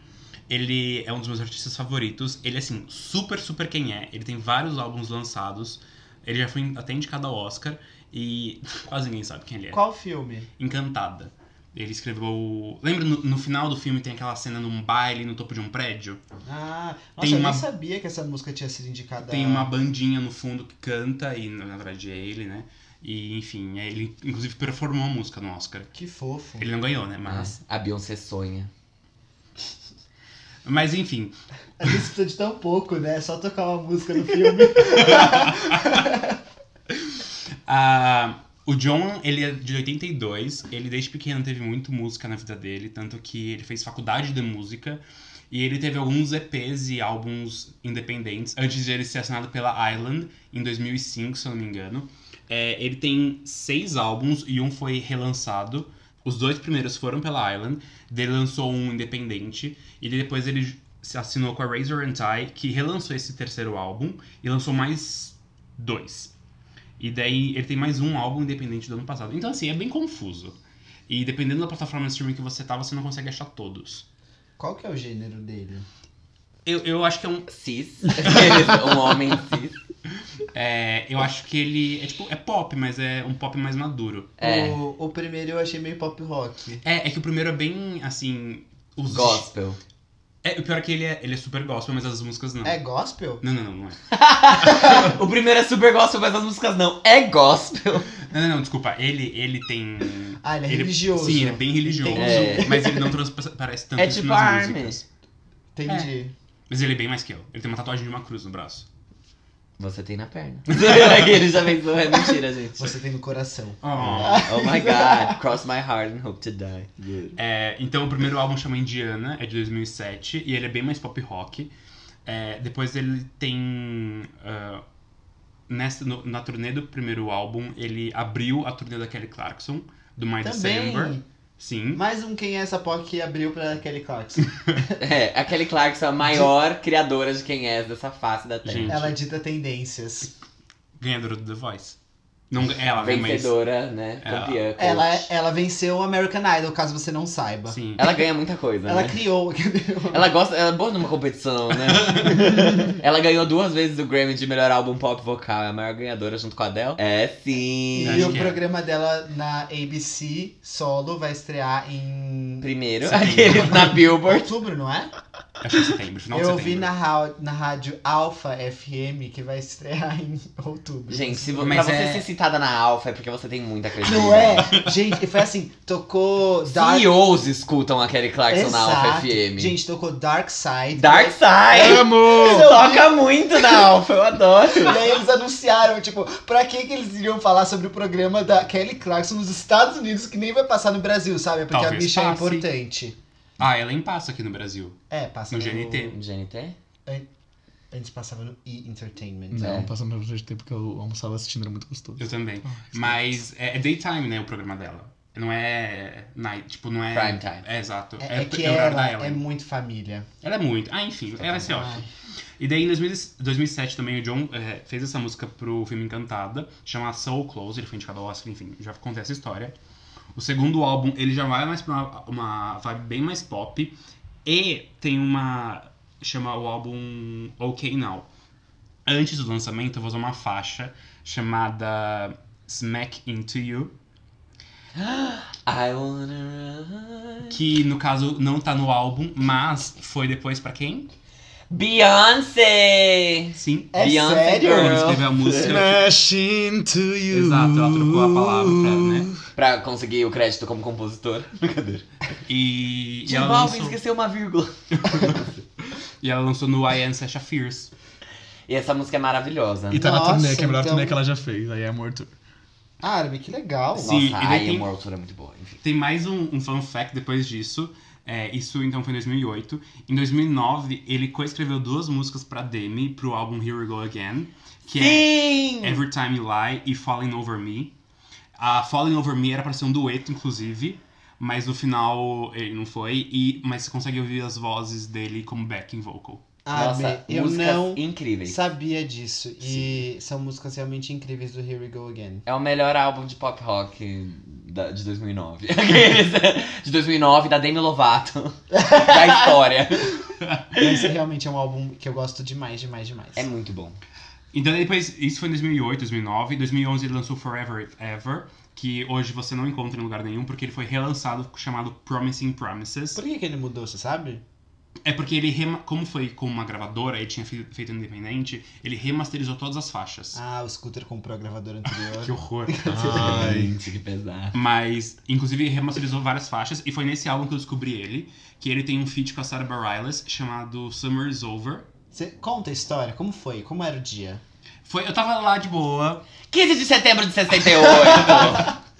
ele é um dos meus artistas favoritos, ele é assim, super, super quem é, ele tem vários álbuns lançados, ele já foi até indicado ao Oscar e quase ninguém sabe quem ele é. Qual filme? Encantada. Ele escreveu. Lembra no, no final do filme tem aquela cena num baile no topo de um prédio? Ah, nossa, Tem eu uma- nem sabia que essa música tinha sido indicada. Tem uma bandinha no fundo que canta, e na verdade é ele, né? E enfim, é ele inclusive performou a música no Oscar. Que fofo. Ele não ganhou, né? Mas. A Beyoncé sonha. Mas enfim, A gente precisa de tão pouco, né? É só tocar uma música no filme. Ah, o John, ele é de 82, ele desde pequeno teve muito música na vida dele, tanto que ele fez faculdade de música e ele teve alguns EPs e álbuns independentes antes de ele ser assinado pela Island em 2005, se eu não me engano. É, ele tem seis álbuns e um foi relançado. Os dois primeiros foram pela Island, dele lançou um independente e depois ele se assinou com a Razor and Tie, que relançou esse terceiro álbum e lançou mais dois. E daí ele tem mais um álbum independente do ano passado. Então, assim, é bem confuso. E dependendo da plataforma de streaming que você tá, você não consegue achar todos. Qual que é o gênero dele? Eu, eu acho que é um. Cis. um homem cis. É, eu acho que ele. É tipo, é pop, mas é um pop mais maduro. É. O, o primeiro eu achei meio pop rock. É, é que o primeiro é bem assim. Os Gospel. É, o pior é que ele é, ele é super gospel, mas as músicas não. É gospel? Não, não, não, não é. o primeiro é super gospel, mas as músicas não. É gospel. Não, não, não, desculpa. Ele, ele tem. Ah, ele é religioso. Sim, ele é bem religioso. Entendi. Mas ele não transparece tanto É isso tipo nas músicas. Entendi. Mas ele é bem mais que eu. Ele tem uma tatuagem de uma cruz no braço. Você tem na perna. ele já pensou, é mentira, gente. Você tem no coração. Oh my god, cross my heart and hope to die. Good. É, então o primeiro álbum chama Indiana, é de 2007, e ele é bem mais pop rock. É, depois ele tem. ah, nessa, no- na turnê do primeiro álbum, ele abriu a turnê da Kelly Clarkson, do My December. Sim. Mais um Quem é essa POC que abriu pra Kelly Clarkson. É, a Kelly Clarkson é a maior criadora de quem é dessa face da Terra. Gente. Ela dita tendências. Ganhadora do The Voice. Não, ela, né, mas. Vencedora, né? Ela- Campeã. coach. Ela, ela venceu o American Idol, caso você não saiba. Sim. Ela ganha muita coisa, Ela né? criou. Ela gosta, ela é boa numa competição, né? ela ganhou duas vezes o Grammy de melhor álbum pop vocal, é a maior ganhadora junto com a Adele. É sim. Acho E o que é. programa dela na ABC solo vai estrear em Primeiro, aqueles na Billboard. outubro, não é? Acho que é setembro, final de Eu setembro. vi na, na rádio Alpha FM que vai estrear em outubro. Gente, se Mas pra você é- ser citada na Alpha é porque você tem muita Não credibilidade. é? Gente, e foi assim, tocou Dark... CEOs escutam a Kelly Clarkson na Alpha Exato. FM. Gente, tocou Dark Side. Dark Side! Amo! Toca muito na Alpha, eu adoro. E aí eles anunciaram, tipo, pra que que eles iriam falar sobre o programa da Kelly Clarkson nos Estados Unidos, que nem vai passar no Brasil, sabe? Porque a Talvez bicha é passe. importante. Ah, ela passa aqui no Brasil. É, passa No GNT. GNT? Antes passava no E! Entertainment. Não, É. passando pelo GT porque eu almoçava assistindo, era muito gostoso. Eu também. Ah, Mas é, é daytime, né, o programa dela. Não é night, tipo, não é... Prime time. É, exato. É, é que o horário ela é muito família. Ela é muito. Ah, enfim, ela vai ser ótima. E daí, em 2000 2007, também o John é, fez essa música pro filme Encantada, chama Soul Close, ele foi indicado ao Oscar, enfim, já contei essa história. O segundo álbum, ele já vai mais pra uma, uma vibe bem mais pop, e tem uma... chama o álbum OK Now. Antes do lançamento, eu vou usar uma faixa chamada Smack Into You, I wanna run. que no caso não tá no álbum, mas foi depois pra quem? Beyoncé! Sim. É Beyoncé sério? Girl. Escreveu a música. Smash into you. Exato, ela trocou a palavra pra, né? Pra conseguir o crédito como compositor. Brincadeira. E, e, J ela lançou, esqueceu uma vírgula. e ela lançou no I Am Sasha Fierce. E essa música é maravilhosa. E tá na Nossa, turnê, que é a melhor então- turnê que ela já fez. Aí é Amor Tour. Ah, Armin, que legal. Sim. Nossa, e ai, tem- a Moral Tour é muito boa. Enfim. Tem mais um, um fun fact depois disso. É, isso então foi em 2008. Em 2009, ele coescreveu duas músicas pra Demi pro álbum Here We Go Again. Que é Sim! Every Time You Lie e Falling Over Me. A Falling Over Me era pra ser um dueto, inclusive. Mas no final ele não foi. E, mas você consegue ouvir as vozes dele como backing vocal. Armin, Nossa, eu não incríveis. sabia disso. E são músicas realmente incríveis do Here We Go Again. É o melhor álbum de pop rock da- de 2009. Aqueles, de 2009, da Demi Lovato. da história. Esse realmente é um álbum que eu gosto demais, demais, demais. É muito bom. Então depois, isso foi em 2008, 2009. Em 2011 ele lançou Forever If Ever, que hoje você não encontra em lugar nenhum, porque ele foi relançado chamado Promising Promises. Por que, que ele mudou, você sabe? É porque ele, rema- como foi com uma gravadora, ele tinha fe- feito independente, ele remasterizou todas as faixas. Ah, o Scooter comprou a gravadora anterior. Que horror. Ai. Que pesado. Mas, inclusive, ele remasterizou várias faixas, e foi nesse álbum que eu descobri ele, que ele tem um feat com a Sarah Bareilles chamado Summer is Over. Você conta a história, como foi? Como era o dia? Foi, eu tava lá de boa. 15 de setembro de 68.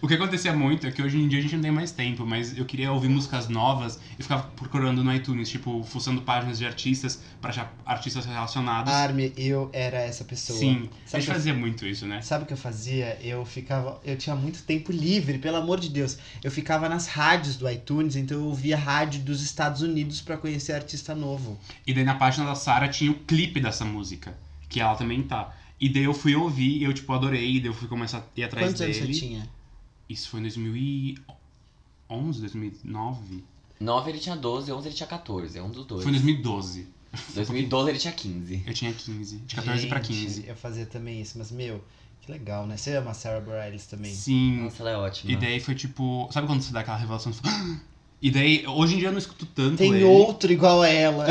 O que acontecia muito é que hoje em dia a gente não tem mais tempo, mas eu queria ouvir músicas novas e ficava procurando no iTunes, tipo, fuçando páginas de artistas pra achar artistas relacionados. Armin, eu era essa pessoa. Sim, a Sabe gente que eu- fazia muito isso, né? Sabe o que eu fazia? Eu ficava. Eu tinha muito tempo livre, pelo amor de Deus. Eu ficava nas rádios do iTunes, então eu ouvia rádio dos Estados Unidos pra conhecer artista novo. E daí na página da Sarah tinha o clipe dessa música, que ela também tá. E daí eu fui ouvir e eu, tipo, adorei, daí eu fui começar a ir atrás Quantos anos dele. você tinha? Isso foi em 2011, 2009? 9 ele tinha 12, 11 ele tinha 14. É um dos dois. Foi em 2012. 2012 ele tinha 15. Eu tinha 15. De 14 pra Gente, 15. Eu fazia também isso, mas meu, que legal, né? Você ama a Sarah Bareilles também. Sim. Nossa, ela é ótima. E daí foi tipo. Sabe quando você dá aquela revelação? Você fala! E daí, hoje em dia eu não escuto tanto Tem ele. outro igual a ela.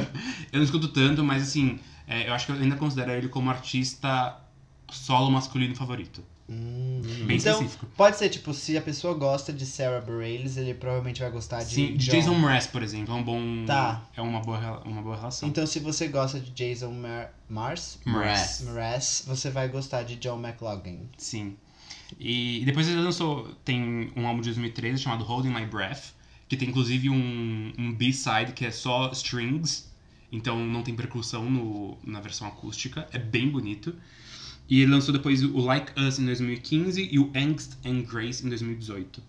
Eu não escuto tanto, mas assim, é, eu acho que eu ainda considero ele como artista solo masculino favorito. Hum. Bem Então, específico. Pode ser, tipo, se a pessoa gosta de Sarah Bareilles, ele provavelmente vai gostar de Sim, de John. Jason Mraz, por exemplo, é um bom. Tá. É uma boa, uma boa relação. Então, se você gosta de Jason Mar Mars, Mraz. Mraz, você vai gostar de John McLaughlin. Sim. E, e depois ele lançou. Tem um álbum de 2013 chamado Holding My Breath, que tem inclusive um, um B-side que é só strings, então não tem percussão no, na versão acústica, é bem bonito. E ele lançou depois o Like Us em 2015 e o Angst and Grace em 2018.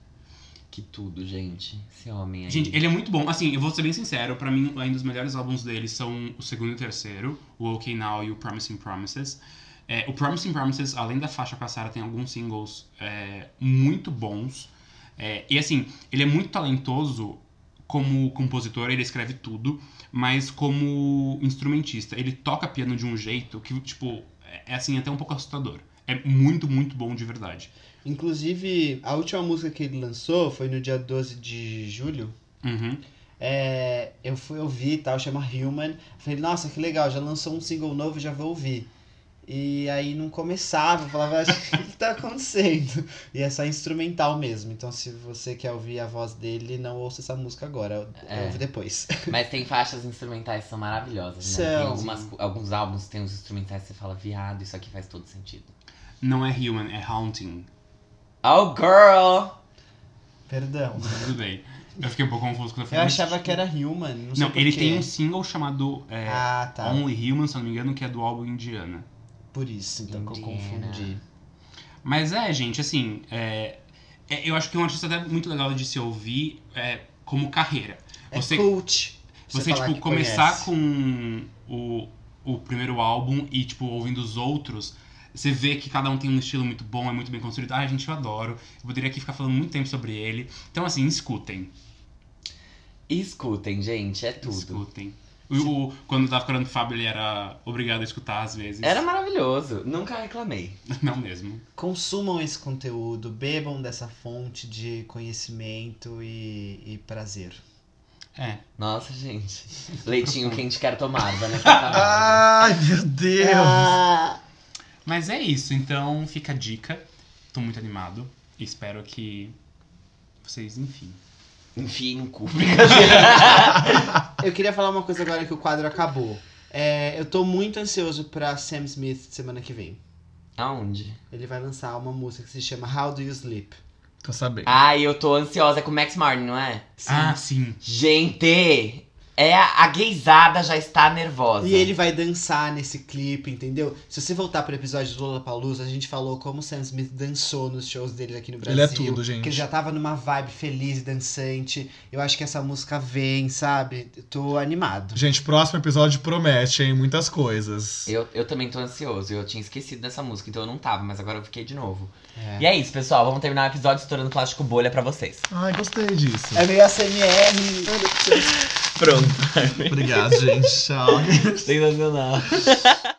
Que tudo, gente. Esse homem aí. Gente, ele é muito bom. Assim, eu vou ser bem sincero, pra mim, ainda os melhores álbuns dele são o segundo e o terceiro, o OK Now e o Promising Promises. É, o Promising Promises, além da faixa com a Sarah, tem alguns singles é, muito bons. É, e assim, ele é muito talentoso como compositor, ele escreve tudo, mas como instrumentista. Ele toca piano de um jeito que, tipo, é assim, até um pouco assustador. É muito, muito bom de verdade. Inclusive, a última música que ele lançou foi no dia 12 de julho. Uhum. É, eu fui ouvir e tal, chama Human. Falei, nossa, que legal, já lançou um single novo, já vou ouvir. E aí não começava, eu falava, "Acho que o que tá acontecendo? E é só instrumental mesmo. Então se você quer ouvir a voz dele, não ouça essa música agora, É. ouve depois. Mas tem faixas instrumentais que são maravilhosas, né? Tem São. algumas, alguns álbuns tem uns instrumentais que você fala, viado, isso aqui faz todo sentido. Não é Human, é Haunting. Oh, girl! Perdão. Tudo bem. Eu fiquei um pouco confuso quando eu Eu falei. mas- achava que era Human, não sei Não, por ele quê. tem um single chamado é, Ah, tá. Only Human, se eu não me engano, que é do álbum Indiana. Por isso, então que eu Indiana. confundi. Mas é, gente, assim, é, é- eu acho que é um artista até muito legal de se ouvir é, como carreira. Você, é cult. você falar tipo, começar conhece. com o, o primeiro álbum e, tipo, ouvindo os outros, você vê que cada um tem um estilo muito bom, é muito bem construído. Ah, gente, eu adoro. Eu poderia aqui ficar falando muito tempo sobre ele. Então, assim, escutem. Escutem, gente, é tudo. Escutem. O, o- quando eu tava ficando com o Fábio, ele era obrigado a escutar às vezes. Era maravilhoso, nunca reclamei. Não mesmo. Consumam esse conteúdo, bebam dessa fonte de conhecimento e, e prazer. É. Nossa, gente. Leitinho quente quero tomar, Camargo. Ai, meu Deus! Ah, Mas é isso, então fica a dica. Tô muito animado. Espero que vocês, enfim. Enfim, no cu. eu queria falar uma coisa agora que o quadro acabou. É, eu tô muito ansioso pra Sam Smith semana que vem. Aonde? Ele vai lançar uma música que se chama How Do You Sleep? Tô sabendo. Ai, eu tô ansiosa é com o Max Martin, não é? Sim. Ah, sim. Gente, é a, a gaysada já está nervosa. E ele vai dançar nesse clipe, entendeu? Se você voltar pro episódio do Lollapalooza, a gente falou como o Sam Smith dançou nos shows dele aqui no Ele Brasil. é tudo, gente. Que ele já tava numa vibe feliz e dançante. Eu acho que essa música vem, sabe? Tô animado. Gente, próximo episódio promete, hein? Muitas coisas. Eu, eu também tô ansioso. Eu tinha esquecido dessa música, então eu não tava, mas agora eu fiquei de novo. É. E é isso, pessoal. Vamos terminar o episódio estourando plástico bolha pra vocês. Ai, gostei disso. É meio ASMR. Pronto. Obrigado, gente. Tchau. Sensacional.